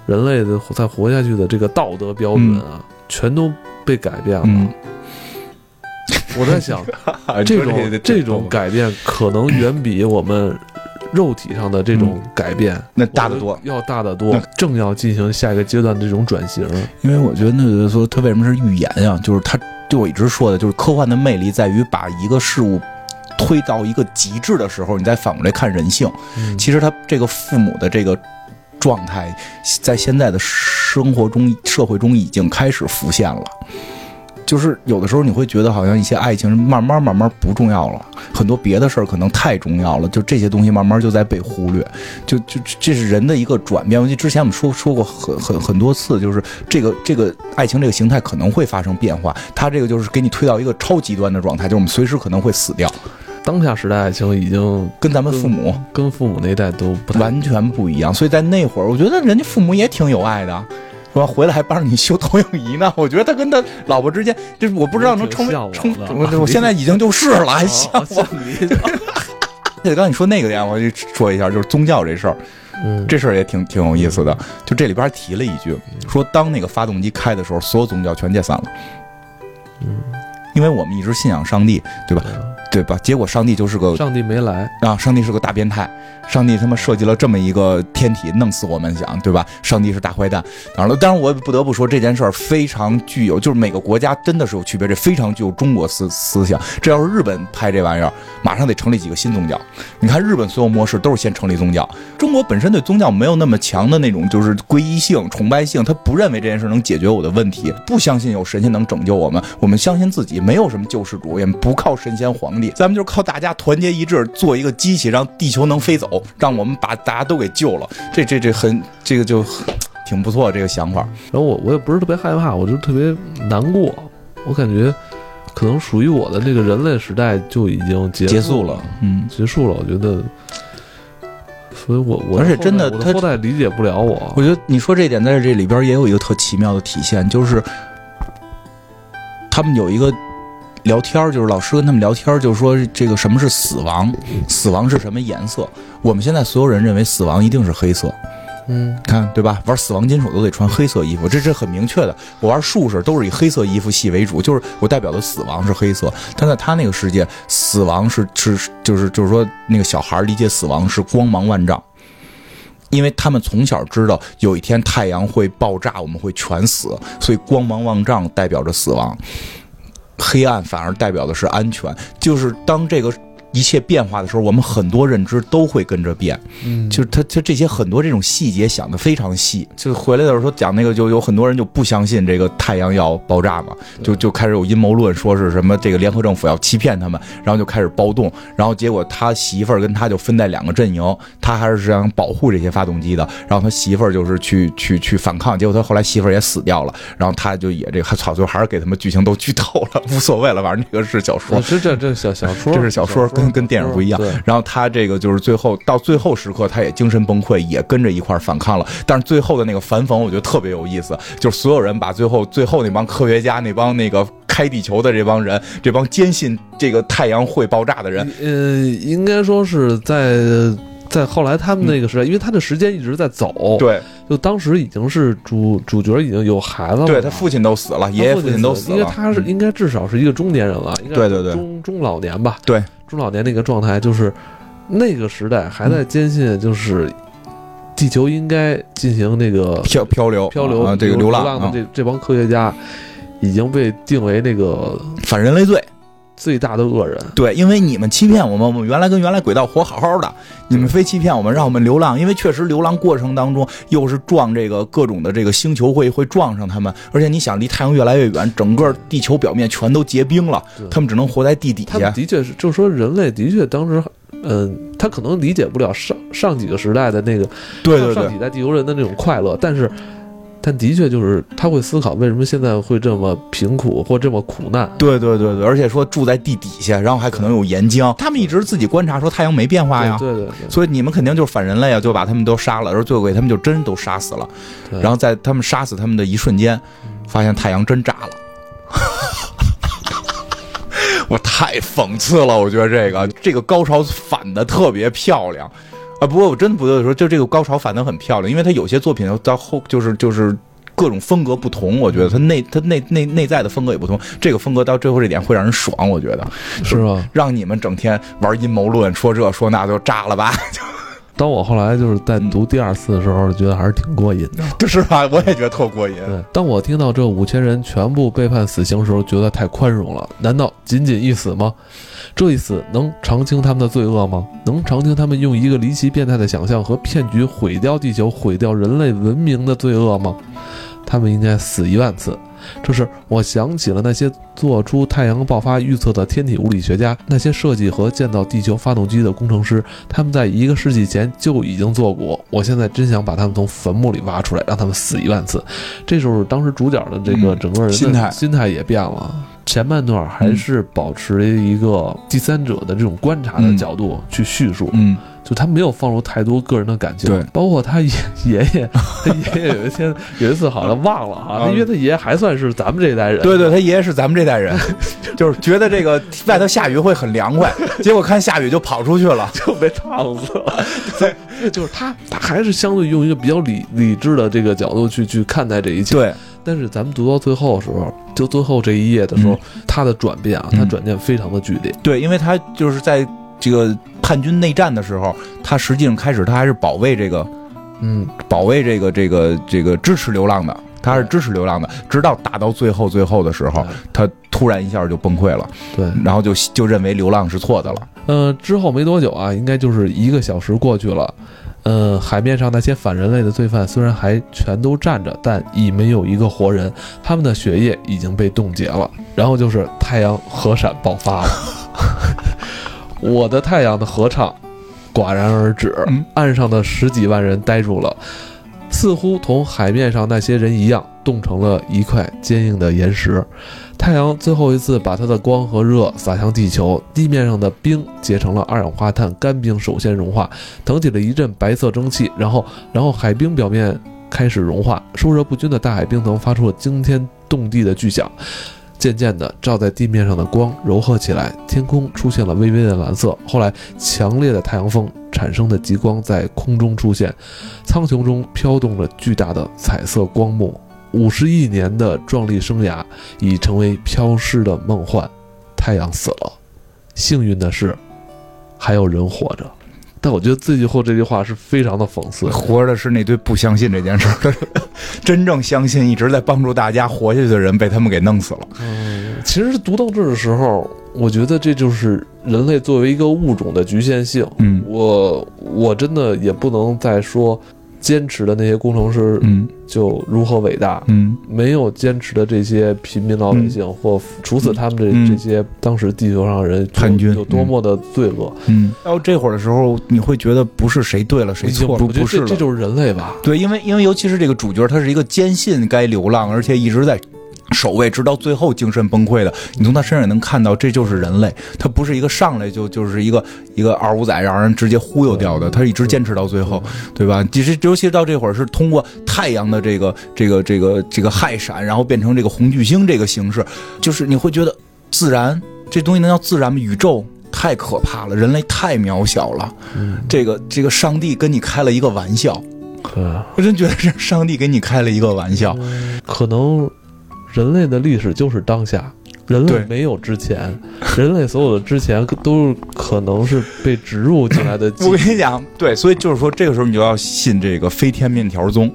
人类的在活下去的这个道德标准啊，全都被改变了。嗯，我在想，这种这种改变可能远比我们肉体上的这种改变那大得多得要大得多那。正要进行下一个阶段的这种转型，因为我觉得那个说他为什么是预言呀、就是他就我一直说的，就是科幻的魅力在于把一个事物推到一个极致的时候，你再反过来看人性。嗯其实他这个父母的这个状态，在现在的生活中、社会中已经开始浮现了。就是有的时候你会觉得好像一些爱情慢慢慢慢不重要了，很多别的事儿可能太重要了，就这些东西慢慢就在被忽略，就就这是人的一个转变。我记得之前我们说说过很很很多次，就是这个这个爱情这个形态可能会发生变化，它这个就是给你推到一个超极端的状态，就是我们随时可能会死掉，当下时代爱情已经跟咱们父母跟父母那一代都不太完全不一样。所以在那会儿，我觉得人家父母也挺有爱的。是吧？回来还帮着你修投影仪呢。我觉得他跟他老婆之间，就是我不知道能成为成，我我现在已经就是了，还。像你，刚才你说那个点，我就说一下，就是宗教这事儿，嗯，这事儿也挺挺有意思的。就这里边提了一句，说当那个发动机开的时候，所有宗教全解散了。嗯，因为我们一直信仰上帝，对吧？对吧？结果上帝就是个上帝没来，啊，上帝是个大变态，上帝他妈设计了这么一个天体，弄死我们想，对吧？上帝是大坏蛋。当然了，当然我也不得不说这件事儿非常具有，就是每个国家真的是有区别，这非常具有中国思思想。这要是日本拍这玩意儿，马上得成立几个新宗教。你看日本所有模式都是先成立宗教，中国本身对宗教没有那么强的那种就是皈依性、崇拜性，他不认为这件事能解决我的问题，不相信有神仙能拯救我们，我们相信自己，没有什么救世主，也不靠神仙皇帝，咱们就靠大家团结一致，做一个机器，让地球能飞走，让我们把大家都给救了。这这这很这个就挺不错这个想法。然后我我也不是特别害怕，我就特别难过，我感觉可能属于我的这个人类时代就已经结结束了了，，嗯，结束了，我觉得。所以我我而且真的他代理解不了我，我觉得你说这点在这里边也有一个特奇妙的体现，就是他们有一个聊天儿，就是老师跟他们聊天儿，就是说这个什么是死亡，死亡是什么颜色？我们现在所有人认为死亡一定是黑色，嗯，看对吧？玩死亡金属都得穿黑色衣服，这是很明确的。我玩术士都是以黑色衣服系为主，就是我代表的死亡是黑色。但在他那个世界，死亡是是就是就是说那个小孩理解死亡是光芒万丈。因为他们从小知道有一天太阳会爆炸，我们会全死，所以光芒万丈代表着死亡，黑暗反而代表的是安全。就是当这个。一切变化的时候，我们很多认知都会跟着变。嗯，就是他他这些很多这种细节想的非常细。就回来的时候说讲那个，就有很多人就不相信这个太阳要爆炸嘛，就就开始有阴谋论，说是什么这个联合政府要欺骗他们，然后就开始暴动。然后结果他媳妇儿跟他就分在两个阵营，他还是想保护这些发动机的。然后他媳妇儿就是去去去反抗，结果他后来媳妇儿也死掉了。然后他就也这个，操，最后还是给他们剧情都剧透了，无所谓了，反正这个是小说，是这这小小说，这是小说。跟跟电影不一样，然后他这个就是最后到最后时刻，他也精神崩溃，也跟着一块反抗了。但是最后的那个反讽，我觉得特别有意思，就是所有人把最后最后那帮科学家、那帮那个开地球的这帮人，这帮坚信这个太阳会爆炸的人，呃，应该说是在在后来他们那个时代，因为他的时间一直在走，对，就当时已经是主主角已经有孩子了，对他父亲都死了，爷爷父亲都死了，因为他是应该至少是一个中年人了，对对对，中中老年吧，对。中老年那个状态，就是那个时代还在坚信，就是地球应该进行那个漂漂流漂流啊，这个流浪的这这帮科学家已经被定为那个反人类罪。最大的恶人，对，因为你们欺骗我们，我们原来跟原来轨道活好好的，你们非欺骗我们，让我们流浪。因为确实流浪过程当中，又是撞这个各种的这个星球会会撞上他们，而且你想离太阳越来越远，整个地球表面全都结冰了，他们只能活在地底下。的确是，就是说人类的确当时，嗯，他可能理解不了上上几个时代的那个，对对对，上几代地球人的那种快乐，但是。但的确就是他会思考为什么现在会这么贫苦或这么苦难。对对对对，而且说住在地底下，然后还可能有岩浆。他们一直自己观察说太阳没变化呀。对对对。所以你们肯定就是反人类啊，就把他们都杀了，然后最后给他们就真都杀死了。然后在他们杀死他们的一瞬间，发现太阳真炸了。我太讽刺了，我觉得这个这个高潮反的特别漂亮。啊，不过我真的不得不说，就这个高潮反的很漂亮，因为他有些作品到后就是就是各种风格不同，我觉得他内他内内内在的风格也不同，这个风格到最后这点会让人爽，我觉得是吧？让你们整天玩阴谋论，说这说那就炸了吧。当我后来就是在读第二次的时候，觉得还是挺过瘾的，这 是吧？我也觉得特过瘾。对，当我听到这五千人全部被判死刑的时候，觉得太宽容了。难道仅仅一死吗？这一死能偿清他们的罪恶吗？能偿清他们用一个离奇变态的想象和骗局毁掉地球、毁掉人类文明的罪恶吗？他们应该死一万次。这是我想起了那些做出太阳爆发预测的天体物理学家，那些设计和建造地球发动机的工程师，他们在一个世纪前就已经做过。我现在真想把他们从坟墓里挖出来，让他们死一万次。这时候，当时主角的这个整个人的心态心态也变了。前半段还是保持一个第三者的这种观察的角度去叙述。嗯。就他没有放入太多个人的感情，对，包括他爷爷爷，他爷爷有一天有一次好像忘了哈，因 为他爷爷还算是咱们这一代人，对对，他爷爷是咱们这代人，就是觉得这个外头下雨会很凉快，结果看下雨就跑出去了，就被烫死了。对，就是他，他还是相对用一个比较理理智的这个角度去去看待这一切。对，但是咱们读到最后的时候，就最后这一页的时候，他的转变啊，他转变非常的剧烈。对，因为他就是在。这个叛军内战的时候，他实际上开始他还是保卫这个，嗯，保卫这个这个这个支持流浪的，他是支持流浪的，直到打到最后最后的时候，他突然一下就崩溃了，对，然后就就认为流浪是错的了。呃，之后没多久啊，应该就是一个小时过去了，呃，海面上那些反人类的罪犯虽然还全都站着，但已没有一个活人，他们的血液已经被冻结了。然后就是太阳核闪爆发了。我的太阳的合唱戛然而止，岸上的十几万人呆住了，似乎同海面上那些人一样，冻成了一块坚硬的岩石。太阳最后一次把它的光和热洒向地球，地面上的冰结成了二氧化碳，干冰首先融化，腾起了一阵白色蒸汽，然后，然后海冰表面开始融化，受热不均的大海冰层发出了惊天动地的巨响。渐渐的，照在地面上的光柔和起来，天空出现了微微的蓝色。后来，强烈的太阳风产生的极光在空中出现，苍穹中飘动着巨大的彩色光幕。五十亿年的壮丽生涯已成为飘逝的梦幻。太阳死了，幸运的是，还有人活着。但我觉得最后这句话是非常的讽刺。活着的是那堆不相信这件事儿真正相信一直在帮助大家活下去的人被他们给弄死了。嗯，其实读到这儿的时候，我觉得这就是人类作为一个物种的局限性。嗯我我真的也不能再说坚持的那些工程师嗯就如何伟大，嗯没有坚持的这些平民老百姓，或处死他们这、嗯这些当时地球上人叛军有多么的罪恶。嗯。到这会儿的时候，你会觉得不是谁对了谁错，不我觉得不是。这这就是人类吧？对，因为因为尤其是这个主角，他是一个坚信该流浪，而且一直在守卫，直到最后精神崩溃的。你从他身上也能看到，这就是人类，他不是一个上来就就是一个一个二五仔让人直接忽悠掉的，他一直坚持到最后，对吧？其实尤其到这会儿是通过太阳的这个这个这个这个氦闪，然后变成这个红巨星这个形式，就是你会觉得自然这东西能叫自然吗？宇宙。太可怕了，人类太渺小了。嗯，这个这个上帝跟你开了一个玩笑，对。我真觉得是上帝给你开了一个玩笑。可能人类的历史就是当下，人类没有之前，人类所有的之前都可能是被植入进来的我。跟你讲，对，所以就是说，这个时候你就要信这个飞天面条宗。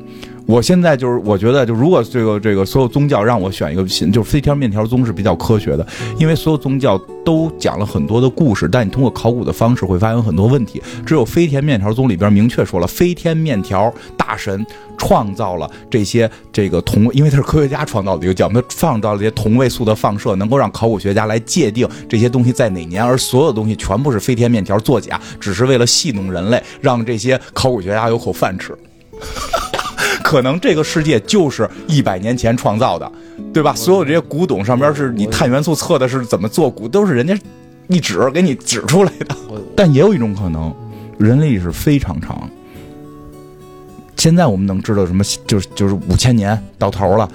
我现在就是，我觉得，就如果这个这个所有宗教让我选一个信，就是飞天面条宗是比较科学的，因为所有宗教都讲了很多的故事，但你通过考古的方式会发现有很多问题。只有飞天面条宗里边明确说了，飞天面条大神创造了这些这个同，因为他是科学家创造的一个教，他创造了这些同位素的放射，能够让考古学家来界定这些东西在哪年，而所有东西全部是飞天面条作假，只是为了戏弄人类，让这些考古学家有口饭吃。可能这个世界就是一百年前创造的，对吧？所有这些古董上边是你碳元素测的是怎么做古，都是人家一指给你指出来的。但也有一种可能，人类历史非常长。现在我们能知道什么？就是就是五千年到头了，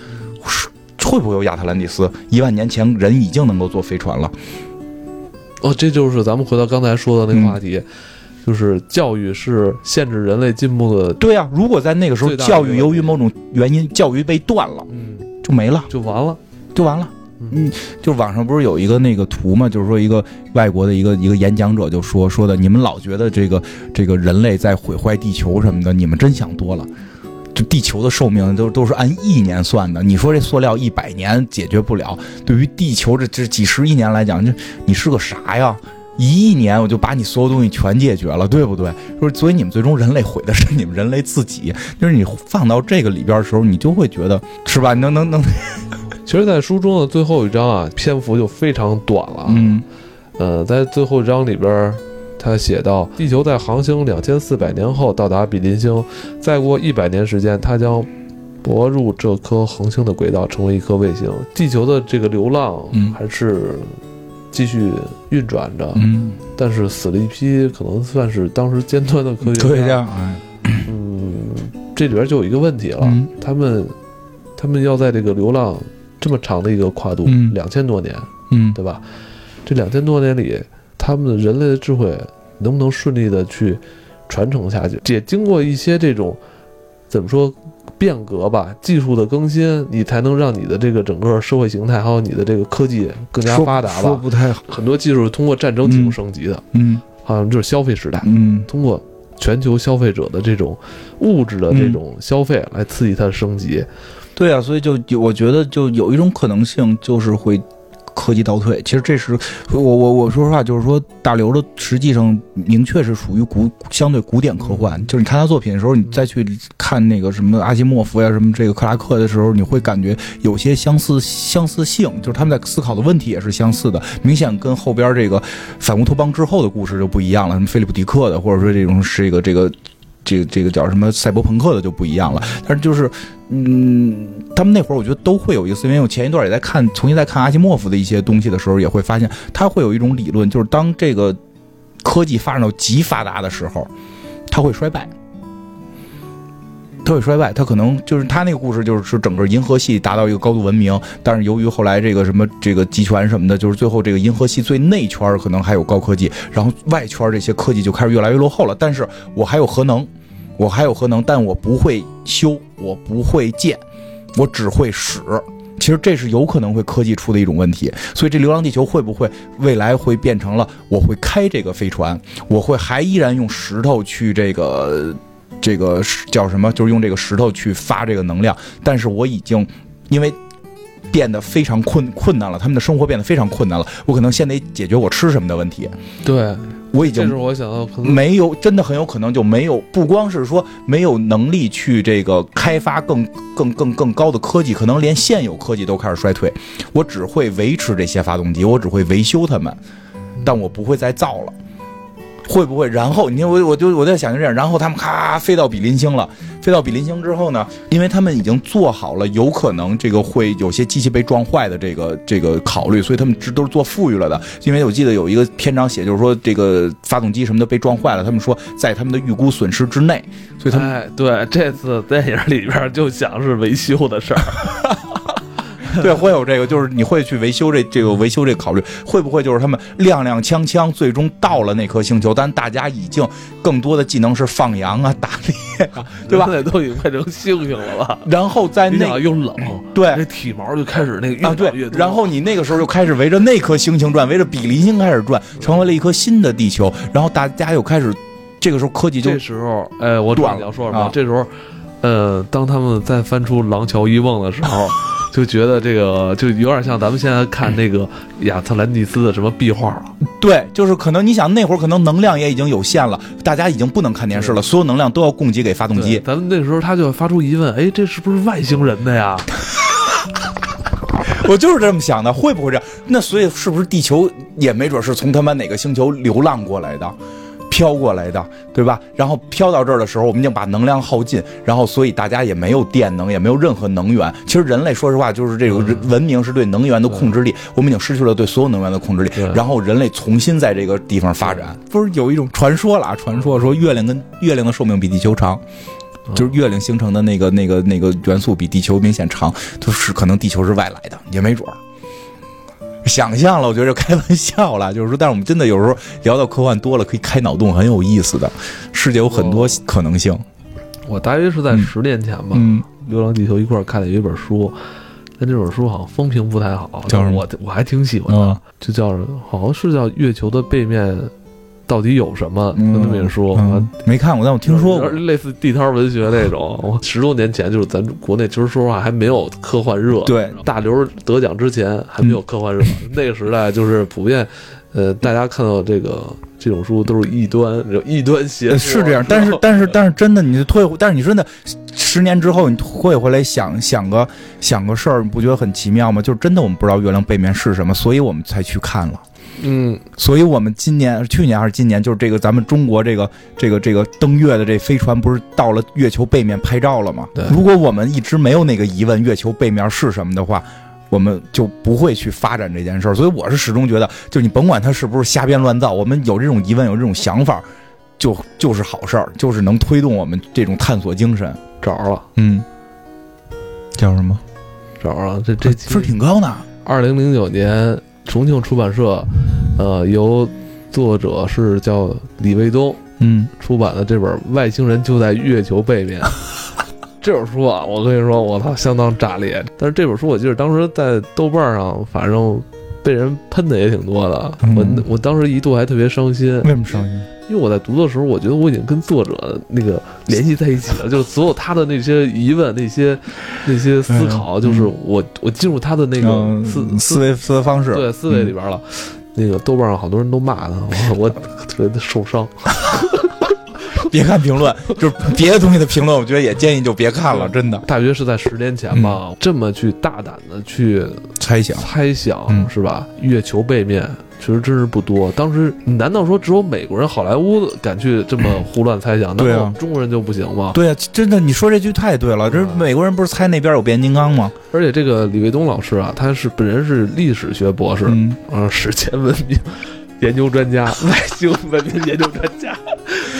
会不会有亚特兰蒂斯？一万年前人已经能够坐飞船了。哦，这就是咱们回到刚才说的那个话嗯题，就是教育是限制人类进步的，对呀、如果在那个时候教育由于某种原因教育被断了，嗯，就没了。就完了。就完了。嗯嗯，就网上不是有一个那个图嘛，就是说一个外国的一个一个演讲者就说说的，你们老觉得这个这个人类在毁坏地球什么的，你们真想多了。这地球的寿命都都是按亿年算的，你说这塑料一百年解决不了，对于地球这这几十亿年来讲，这你是个啥呀？一亿年我就把你所有东西全解决了，对不对？就是所以你们最终人类毁的是你们人类自己。就是你放到这个里边的时候，你就会觉得是吧？能能能，其实，在书中的最后一章啊，篇幅就非常短了。，嗯呃，在最后一章里边，他写到，地球在航行两千四百年后到达比邻星，再过一百年时间，它将泊入这颗恒星的轨道，成为一颗卫星。地球的这个流浪嗯还是继续运转着，嗯。但是死了一批可能算是当时尖端的科学家。科学家，哎，嗯，这里边就有一个问题了，嗯他们他们要在这个流浪这么长的一个跨度，嗯两千多年，嗯对吧？这两千多年里，他们的人类的智慧能不能顺利的去传承下去？也经过一些这种怎么说变革吧，技术的更新，你才能让你的这个整个社会形态还有你的这个科技更加发达吧。说不太好，很多技术是通过战争提供升级的，嗯好像就是消费时代，嗯通过全球消费者的这种物质的这种消费来刺激它的升级。对啊，所以就有我觉得就有一种可能性，就是会科技倒退。其实这是我我我说实话，就是说大刘的实际上明确是属于古相对古典科幻。就是你看他作品的时候，你再去看那个什么阿西莫夫呀、什么这个克拉克的时候，你会感觉有些相似相似性，就是他们在思考的问题也是相似的，明显跟后边这个反乌托邦之后的故事就不一样了。什么菲利普迪克的，或者说这种是一个这个。这个这个叫什么赛博朋克的就不一样了，但是就是，嗯，他们那会儿我觉得都会有一个思，因为我前一段也在看，重新在看阿西莫夫的一些东西的时候，也会发现他会有一种理论，就是当这个科技发展到极发达的时候，它会衰败。它会衰败，它可能就是他那个故事，就是说整个银河系达到一个高度文明，但是由于后来这个什么这个集权什么的，就是最后这个银河系最内圈可能还有高科技，然后外圈这些科技就开始越来越落后了。但是我还有核能，我还有核能，但我不会修，我不会建，我只会使。其实这是有可能会科技出的一种问题，所以这《流浪地球》会不会未来会变成了我会开这个飞船，我会还依然用石头去这个这个叫什么？就是用这个石头去发这个能量，但是我已经因为变得非常困困难了，他们的生活变得非常困难了，我可能先得解决我吃什么的问题，对，我已经这是我想到可能没有，真的很有可能就没有，不光是说没有能力去这个开发更更更更高的科技，可能连现有科技都开始衰退。我只会维持这些发动机，我只会维修它们，但我不会再造了。会不会？然后你看我我就我在想就这样，然后他们咔飞到比邻星了，飞到比邻星之后呢，因为他们已经做好了有可能这个会有些机器被撞坏的这个这个考虑，所以他们这都是做富裕了的。因为我记得有一个篇章写，就是说这个发动机什么的被撞坏了，他们说在他们的预估损失之内，所以他们哎，对，这次电影里边就讲是维修的事儿，对，会有这个，就是你会去维修这这个维修这个考虑，会不会就是他们踉踉跄跄，最终到了那颗星球，但大家已经更多的技能是放羊啊、打猎啊，对吧？现在都已经变成猩猩了吧？然后在那想又冷，对这体毛就开始那个越啊对然后你那个时候就开始围着那颗星星转，围着比邻星开始转，成为了一颗新的地球，然后大家又开始，这个时候科技就这时候，哎，我知道断了你要说什么。啊这时候，呃，当他们再翻出《廊桥遗梦》的时候，就觉得这个就有点像咱们现在看那个 亚特兰蒂斯的什么壁画了。对，就是可能你想那会儿可能能量也已经有限了，大家已经不能看电视了，所有能量都要供给给发动机。咱们那时候他就发出疑问：哎，这是不是外星人的呀？我就是这么想的，会不会这样？那所以是不是地球也没准是从他妈哪个星球流浪过来的，飘过来的，对吧？然后飘到这儿的时候，我们已经把能量耗尽，然后所以大家也没有电能，也没有任何能源。其实人类说实话，就是这种文明是对能源的控制力，我们已经失去了对所有能源的控制力。然后人类重新在这个地方发展，不是有一种传说了啊？传说说月亮跟月亮的寿命比地球长。就是月亮形成的那个、那个、那个元素比地球明显长，就是可能地球是外来的，也没准儿。想象了，我觉得就开玩笑了，就是说，但是我们真的有时候聊到科幻多了，可以开脑洞，很有意思的。世界有很多可能性。我大约是在十年前吧，嗯，流浪地球》一块儿看的有一本书，但这本书好像风评不太好，叫什么我我还挺喜欢的，嗯就叫好像是叫《月球的背面到底有什么》嗯那本书，嗯，没看过，但我听说过类似地摊文学那种。我十多年前就是咱国内，其实说实话还没有科幻热。对，大刘得奖之前还没有科幻热，那个时代就是普遍，呃，大家看到这个这种书都是异端，有异端邪说呃是这样，但是但是但是真的，你退，但是你真的十年之后，你退回来想想个想个事儿，你不觉得很奇妙吗？就是真的我们不知道月亮背面是什么，所以我们才去看了。嗯，所以我们今年、去年还是今年，就是这个咱们中国这个这个这个登月的这飞船，不是到了月球背面拍照了吗？对如果我们一直没有那个疑问，月球背面是什么的话，我们就不会去发展这件事儿。所以我是始终觉得，就你甭管它是不是瞎编乱造，我们有这种疑问，有这种想法，就就是好事儿，就是能推动我们这种探索精神。找着了，嗯，叫什么？找着了。这这分儿挺高呢。二零零九年重庆出版社，呃，由作者是叫李卫东嗯，出版的这本《外星人就在月球背面》。这本书啊，我跟你说，我操，相当炸裂。但是这本书，我记得当时在豆瓣上，反正被人喷的也挺多的。嗯我我当时一度还特别伤心，为什么伤心？因为我在读的时候，我觉得我已经跟作者那个联系在一起了，就是所有他的那些疑问、那些那些思考，嗯就是我我进入他的那个嗯思思维思维方式，对思维里边了。那个豆瓣上好多人都骂他，我我特别的受伤。别看评论，就是别的东西的评论，我觉得也建议就别看了，真的。大约是在十年前吧，这么去大胆的去猜想，猜想，嗯是吧？月球背面其实真是不多。当时难道说只有美国人、好莱坞敢去这么胡乱猜想？难对啊中国人就不行吗？对啊、真的，你说这句太对了。这美国人不是猜那边有变形金刚吗？而且这个李卫东老师啊，他是本人是历史学博士，嗯，嗯，史前文明 研究专家，外星文明研究专家，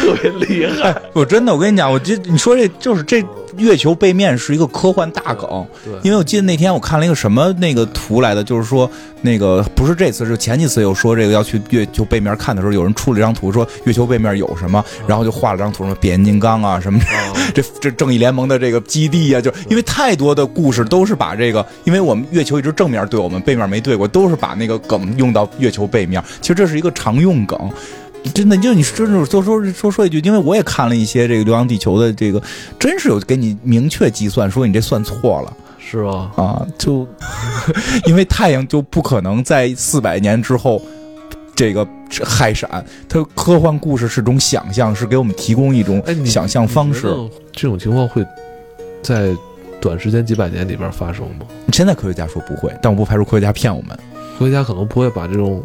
特别厉害。我真的，我跟你讲，我这你说这就是这月球背面是一个科幻大梗，对，因为我记得那天我看了一个什么那个图来的，就是说那个不是这次，是前几次有说这个要去月球背面看的时候，有人出了一张图说月球背面有什么，然后就画了张图，什么变形金刚啊什么。啊这这正义联盟的这个基地啊，就因为太多的故事都是把这个，因为我们月球一直正面对我们，背面没对过，都是把那个梗用到月球背面。其实这是一个常用梗。真的，就你真是说说说说一句，因为我也看了一些这个《流浪地球》的这个，真是有给你明确计算，说你这算错了是吧？啊！就因为太阳就不可能在四百年之后这个氦闪，它科幻故事是种想象，是给我们提供一种想象方式。这种情况会在短时间几百年里边发生吗？现在科学家说不会，但我不排除科学家骗我们，科学家可能不会把这种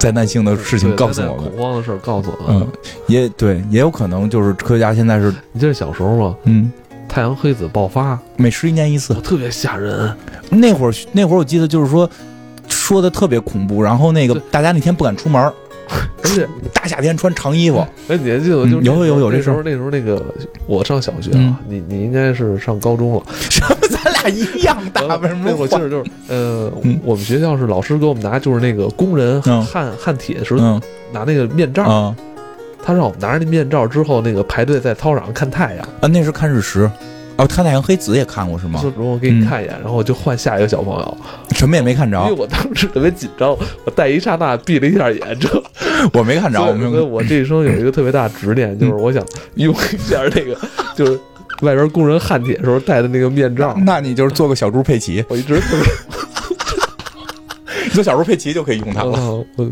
灾难性的事情告诉我们恐。慌的事儿告诉我们。嗯，也对，也有可能就是科学家现在是，你记得小时候吗？嗯，太阳黑子爆发，每十一年一次。特别吓人。那会儿那会儿我记得就是说，说的特别恐怖，然后那个大家那天不敢出门，而且，大夏天穿长衣服。哎，你还记得就是嗯有有有那时候那时候那个我上小学嗯啊，你你应该是上高中了。什么？咱俩一样大，为什么换？那会儿记得就是呃嗯，我们学校是老师给我们拿就是那个工人嗯焊焊铁的时候嗯拿那个面罩，啊他让我们拿着那面罩之后，那个排队在操场上看太阳。啊，那是看日食。哦，看太阳黑子也看过是吗说？我给你看一眼，然后我就换下一个小朋友，什么也没看着因为，我当时特别紧张，我戴一刹那闭了一下眼，这 我没看着，我所以所以没有。我这一生有一个特别大的执念，就是我想用一下那个，就是外边工人焊铁的时候戴的那个面罩。那你就是做个小猪佩奇，我一直特别，你做小猪佩奇就可以用它了。我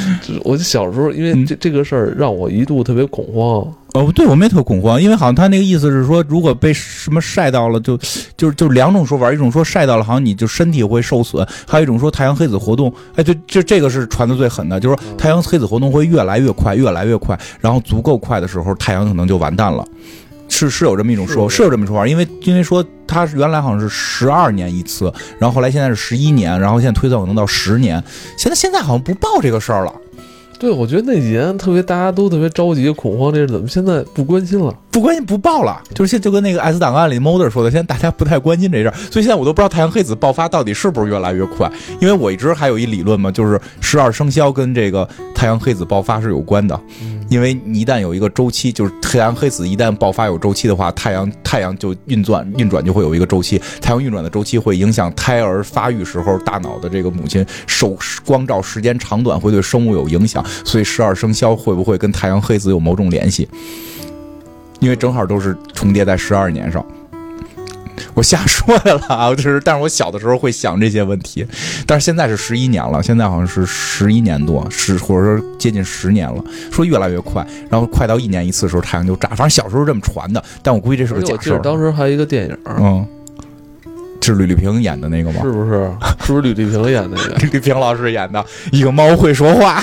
我，就小时候，因为嗯这这个事儿让我一度特别恐慌。哦，对，我们也特恐慌，因为好像他那个意思是说，如果被什么晒到了，就就就两种说法，一种说晒到了，好像你就身体会受损；还有一种说太阳黑子活动，哎，对，这这个是传的最狠的，就是说太阳黑子活动会越来越快，越来越快，然后足够快的时候，太阳可能就完蛋了。是是有这么一种说，是是有这么一种说法，因为因为说它是原来好像是十二年一次，然后后来现在是十一年，然后现在推算可能到十年，现在现在好像不报这个事儿了。对，我觉得那几年特别，大家都特别着急恐慌，这是怎么现在不关心了？不关心不报了，就是现就跟那个《爱斯档案》里 Mulder 说的，现在大家不太关心这事儿，所以现在我都不知道太阳黑子爆发到底是不是越来越快，因为我一直还有一理论嘛，就是十二生肖跟这个太阳黑子爆发是有关的，嗯，因为你一旦有一个周期，就是太阳黑子一旦爆发有周期的话，太阳太阳就运转运转就会有一个周期，太阳运转的周期会影响胎儿发育时候大脑的这个母亲受光照时间长短会对生物有影响，所以十二生肖会不会跟太阳黑子有某种联系？因为正好都是重叠在十二年上。我瞎说的了啊，就是，但是我小的时候会想这些问题，但是现在是十一年了，现在好像是十一年多，十或者说接近十年了，说越来越快，然后快到一年一次的时候太阳就炸，反正小时候这么传的，但我估计这是而且我记得个假事儿。当时还有一个电影，嗯，是吕丽萍演的那个吗？是不是？是不是吕丽萍演那个？吕丽萍老师演的一个猫会说话，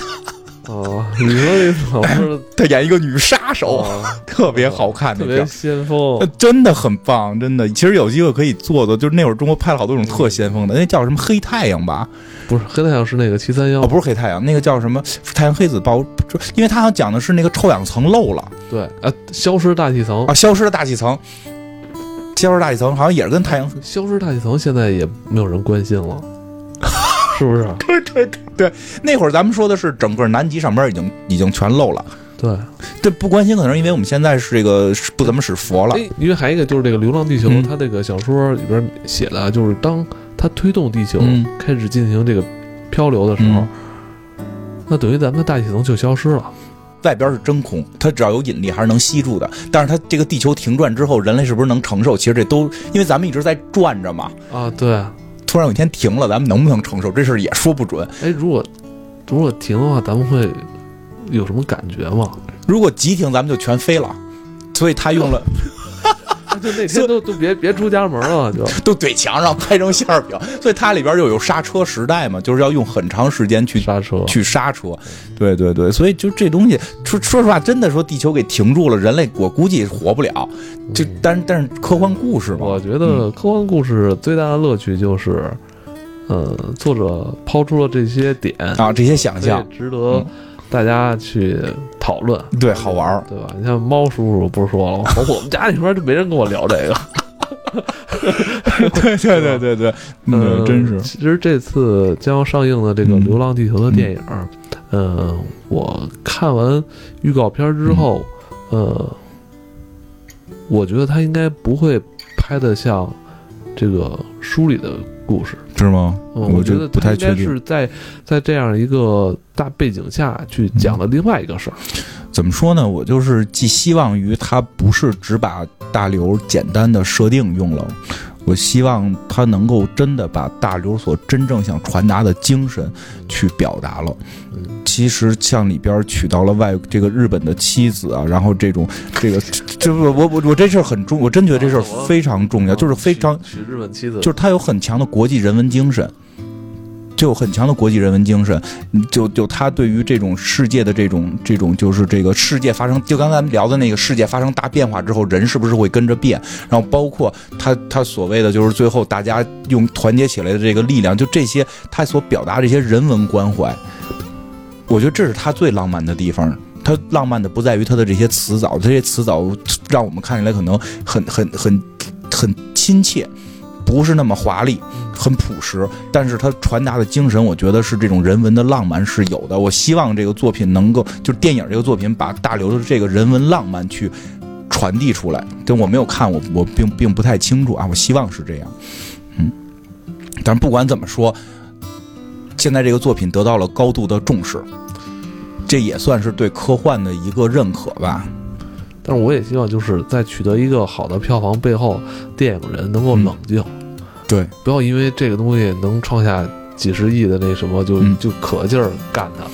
哦，你说这怎么是她演一个女杀手，哦 特别好看特别。先锋呃，真的很棒，真的。其实有机会可以做做，就是那会儿中国拍了好多种特先锋的，那叫什么黑太阳吧？不是黑太阳是那个七三幺哦，不是黑太阳，那个叫什么太阳黑子爆？因为他好像讲的是那个臭氧层漏了对啊，消失大气层啊，，消失的大气层，消失大气层好像也是跟太阳。消失大气层现在也没有人关心了，是不是？对对对对，那会儿咱们说的是整个南极上边已经已经全漏了。对，这不关心，可能是因为我们现在是这个不怎么使佛了。哎，因为还有一个就是这个《流浪地球》嗯它这个小说里边写的，就是当它推动地球嗯开始进行这个漂流的时候嗯，那等于咱们的大气层就消失了。外边是真空，它只要有引力还是能吸住的。但是它这个地球停转之后，人类是不是能承受？其实这都因为咱们一直在转着嘛。啊，对，突然有一天停了，咱们能不能承受这事儿也说不准。哎，如果如果停的话，咱们会有什么感觉吗？如果急停，咱们就全飞了。所以他用了 就那天都都别别出家门了，就 都怼墙上拍成馅儿饼，所以它里边又有刹车时代嘛，就是要用很长时间去刹车。去刹车。对对对，所以就这东西，说说实话，真的说地球给停住了，人类我估计活不了。就但但是科幻故事嘛，我觉得科幻故事最大的乐趣就是，呃，作者抛出了这些点，啊，这些想象以值得嗯大家去讨论，对，好玩儿。对吧？你像猫叔叔不是说了吗？我们家里边就没人跟我聊这个。对对对对对，嗯，真是。其实这次将要上映的这个《嗯流浪地球》的电影，嗯、我看完预告片之后，呃，我觉得他应该不会拍的像这个书里的故事。是吗？嗯，我觉得不太确定是在在这样一个大背景下去讲的另外一个事儿。怎么说呢？我就是寄希望于他不是只把大刘简单的设定用了，我希望他能够真的把大刘所真正想传达的精神去表达了。嗯其实像里边娶到了外这个日本的妻子啊，然后这种这个这我我我我这事儿很重，我真觉得这事儿非常重要，就是非常娶日本妻子，就是他有很强的国际人文精神，就有很强的国际人文精神，就就他对于这种世界的这种这种就是这个世界发生，就刚才聊的那个世界发生大变化之后，人是不是会跟着变？然后包括他他所谓的就是最后大家用团结起来的这个力量，就这些他所表达这些人文关怀，我觉得这是他最浪漫的地方。他浪漫的不在于他的这些词藻，这些词藻让我们看起来可能很很很很亲切，不是那么华丽，很朴实，但是他传达的精神，我觉得是这种人文的浪漫是有的。我希望这个作品能够，就是电影这个作品，把大刘的这个人文浪漫去传递出来。但我没有看，我我并并不太清楚啊。我希望是这样，嗯。但是不管怎么说，现在这个作品得到了高度的重视，这也算是对科幻的一个认可吧。但是我也希望就是在取得一个好的票房背后，电影人能够嗯冷静，对，不要因为这个东西能创下几十亿的那什么，就、嗯。就可劲儿干它，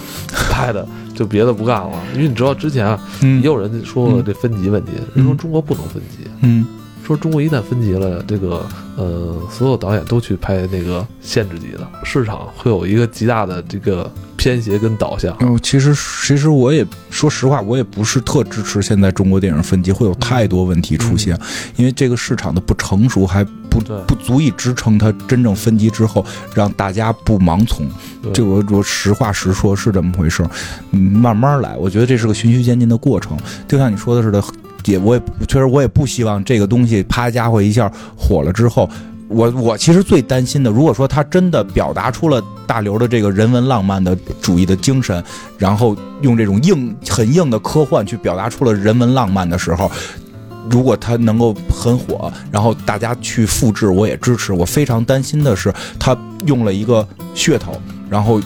拍的就别的不干了。因为你知道之前啊，嗯。也有人说过这分级问题，人说中国不能分级，嗯说中国一旦分级了，这个呃所有导演都去拍那个限制级的，市场会有一个极大的这个偏斜跟导向。嗯，其实其实我也说实话，我也不是特支持现在中国电影分级，会有太多问题出现，因为这个市场的不成熟还不不足以支撑它真正分级之后让大家不盲从。这我我实话实说，是这么回事儿。嗯，慢慢来，我觉得这是个循序渐进的过程。就像你说的似的，也我也确实我也不希望这个东西啪家伙一下火了之后。我我其实最担心的，如果说他真的表达出了大刘的这个人文浪漫的主义的精神，然后用这种硬很硬的科幻去表达出了人文浪漫的时候，如果他能够很火，然后大家去复制，我也支持。我非常担心的是，他用了一个噱头，然后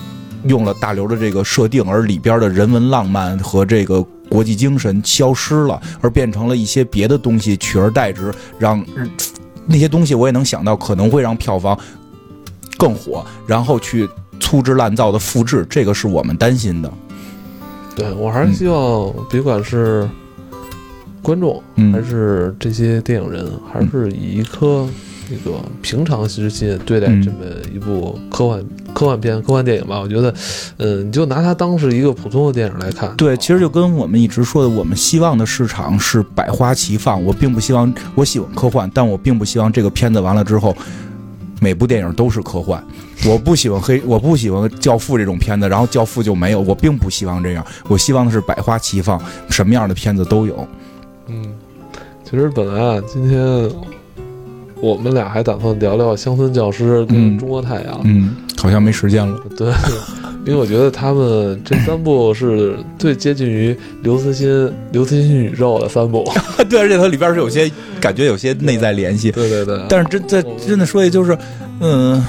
用了大刘的这个设定，而里边的人文浪漫和这个国际精神消失了，而变成了一些别的东西取而代之，让那些东西我也能想到可能会让票房更火，然后去粗制滥造的复制，这个是我们担心的。对我还是希望，别管是观众嗯还是这些电影人，还是以一颗那个平常之心对待嗯这么一部科幻科幻片、科幻电影吧。我觉得，嗯，你就拿它当是一个普通的电影来看。对，其实就跟我们一直说的，我们希望的市场是百花齐放。我并不希望，我喜欢科幻，但我并不希望这个片子完了之后，每部电影都是科幻。我不喜欢黑，我不喜欢《教父》这种片子，然后《教父》就没有。我并不希望这样，我希望的是百花齐放，什么样的片子都有。嗯，其实本来啊，今天我们俩还打算聊聊乡村教师跟嗯中国太阳。嗯，好像没时间了。对，因为我觉得他们这三部是最接近于刘慈欣刘慈欣宇宙的三部。对，而且它里边是有些感觉有些内在联系。对对对，但是真在真的说一句，就是，嗯，《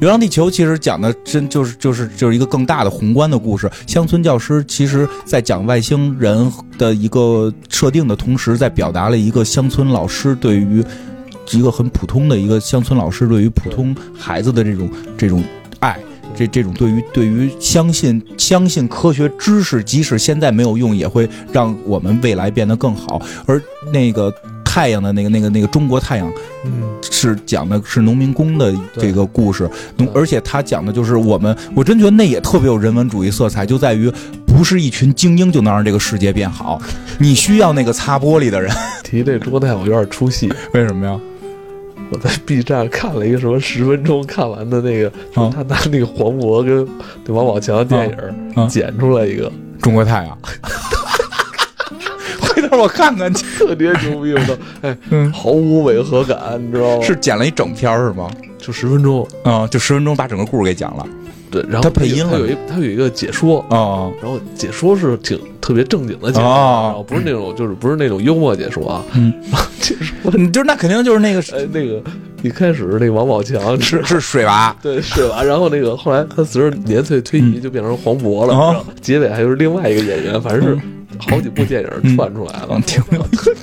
流浪地球》其实讲的真就是就是就是一个更大的宏观的故事。乡村教师其实在讲外星人的一个设定的同时，在表达了一个乡村老师对于一个很普通的一个乡村老师对于普通孩子的这种这种爱。这这种对于对于相信相信科学知识，即使现在没有用，也会让我们未来变得更好。而那个太阳的那个那个那个中国太阳，嗯，是讲的是农民工的这个故事，农而且他讲的就是我们，我真觉得那也特别有人文主义色彩，就在于不是一群精英就能让这个世界变好，你需要那个擦玻璃的人，提这中国太阳我有点出戏，为什么呀？我在 B 站看了一个什么十分钟看完的那个，啊他拿那个黄渤跟那王宝强的电影啊剪出来一个，中国太阳。回头我看看去。特别牛逼，我都！哎，嗯，毫无违和感，你知道吗？是剪了一整篇儿是吗？就十分钟，嗯、就十分钟把整个故事给讲了。对，然后他配音了他有一他有一个解说，啊然后解说是挺特别正经的解说，哦然后不是那种就是不是那种幽默解说啊，嗯，解说你 就是那肯定就是那个是哎那个一开始那个王宝强是是水娃。对水娃？然后那个后来他随着年岁推移就变成黄渤了，嗯哦然后结尾还有另外一个演员，反正是好几部电影串出来了嗯，，挺有意思。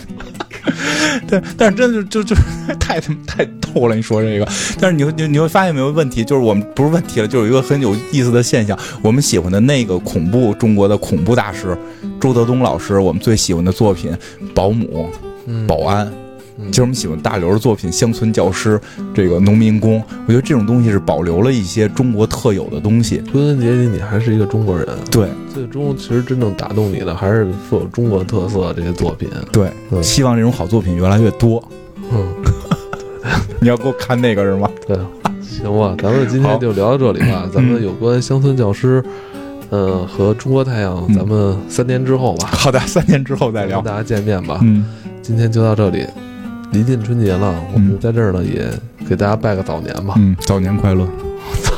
但但是真的就就就是 太他妈太逗了，你说这个，但是你会你你会发现没有问题，就是我们不是问题了，就是有一个很有意思的现象，我们喜欢的那个恐怖中国的恐怖大师周德东老师，我们最喜欢的作品《保姆》嗯《保安》。嗯其实我们喜欢大刘的作品《乡村教师》，这个农民工，我觉得这种东西是保留了一些中国特有的东西。归根结底，你还是一个中国人。对最终，其实真正打动你的还是富有中国特色的这些作品。对，嗯希望这种好作品越来越多。嗯，你要给我看那个是吗？对，行吧，咱们今天就聊到这里吧。咱们有关乡村教师，嗯、和中国太阳，嗯咱们三年之后吧，好的，三年之后再聊跟。大家见面吧。嗯，今天就到这里，临近春节了我们在这儿呢也给大家拜个早年吧。早年快乐。我 操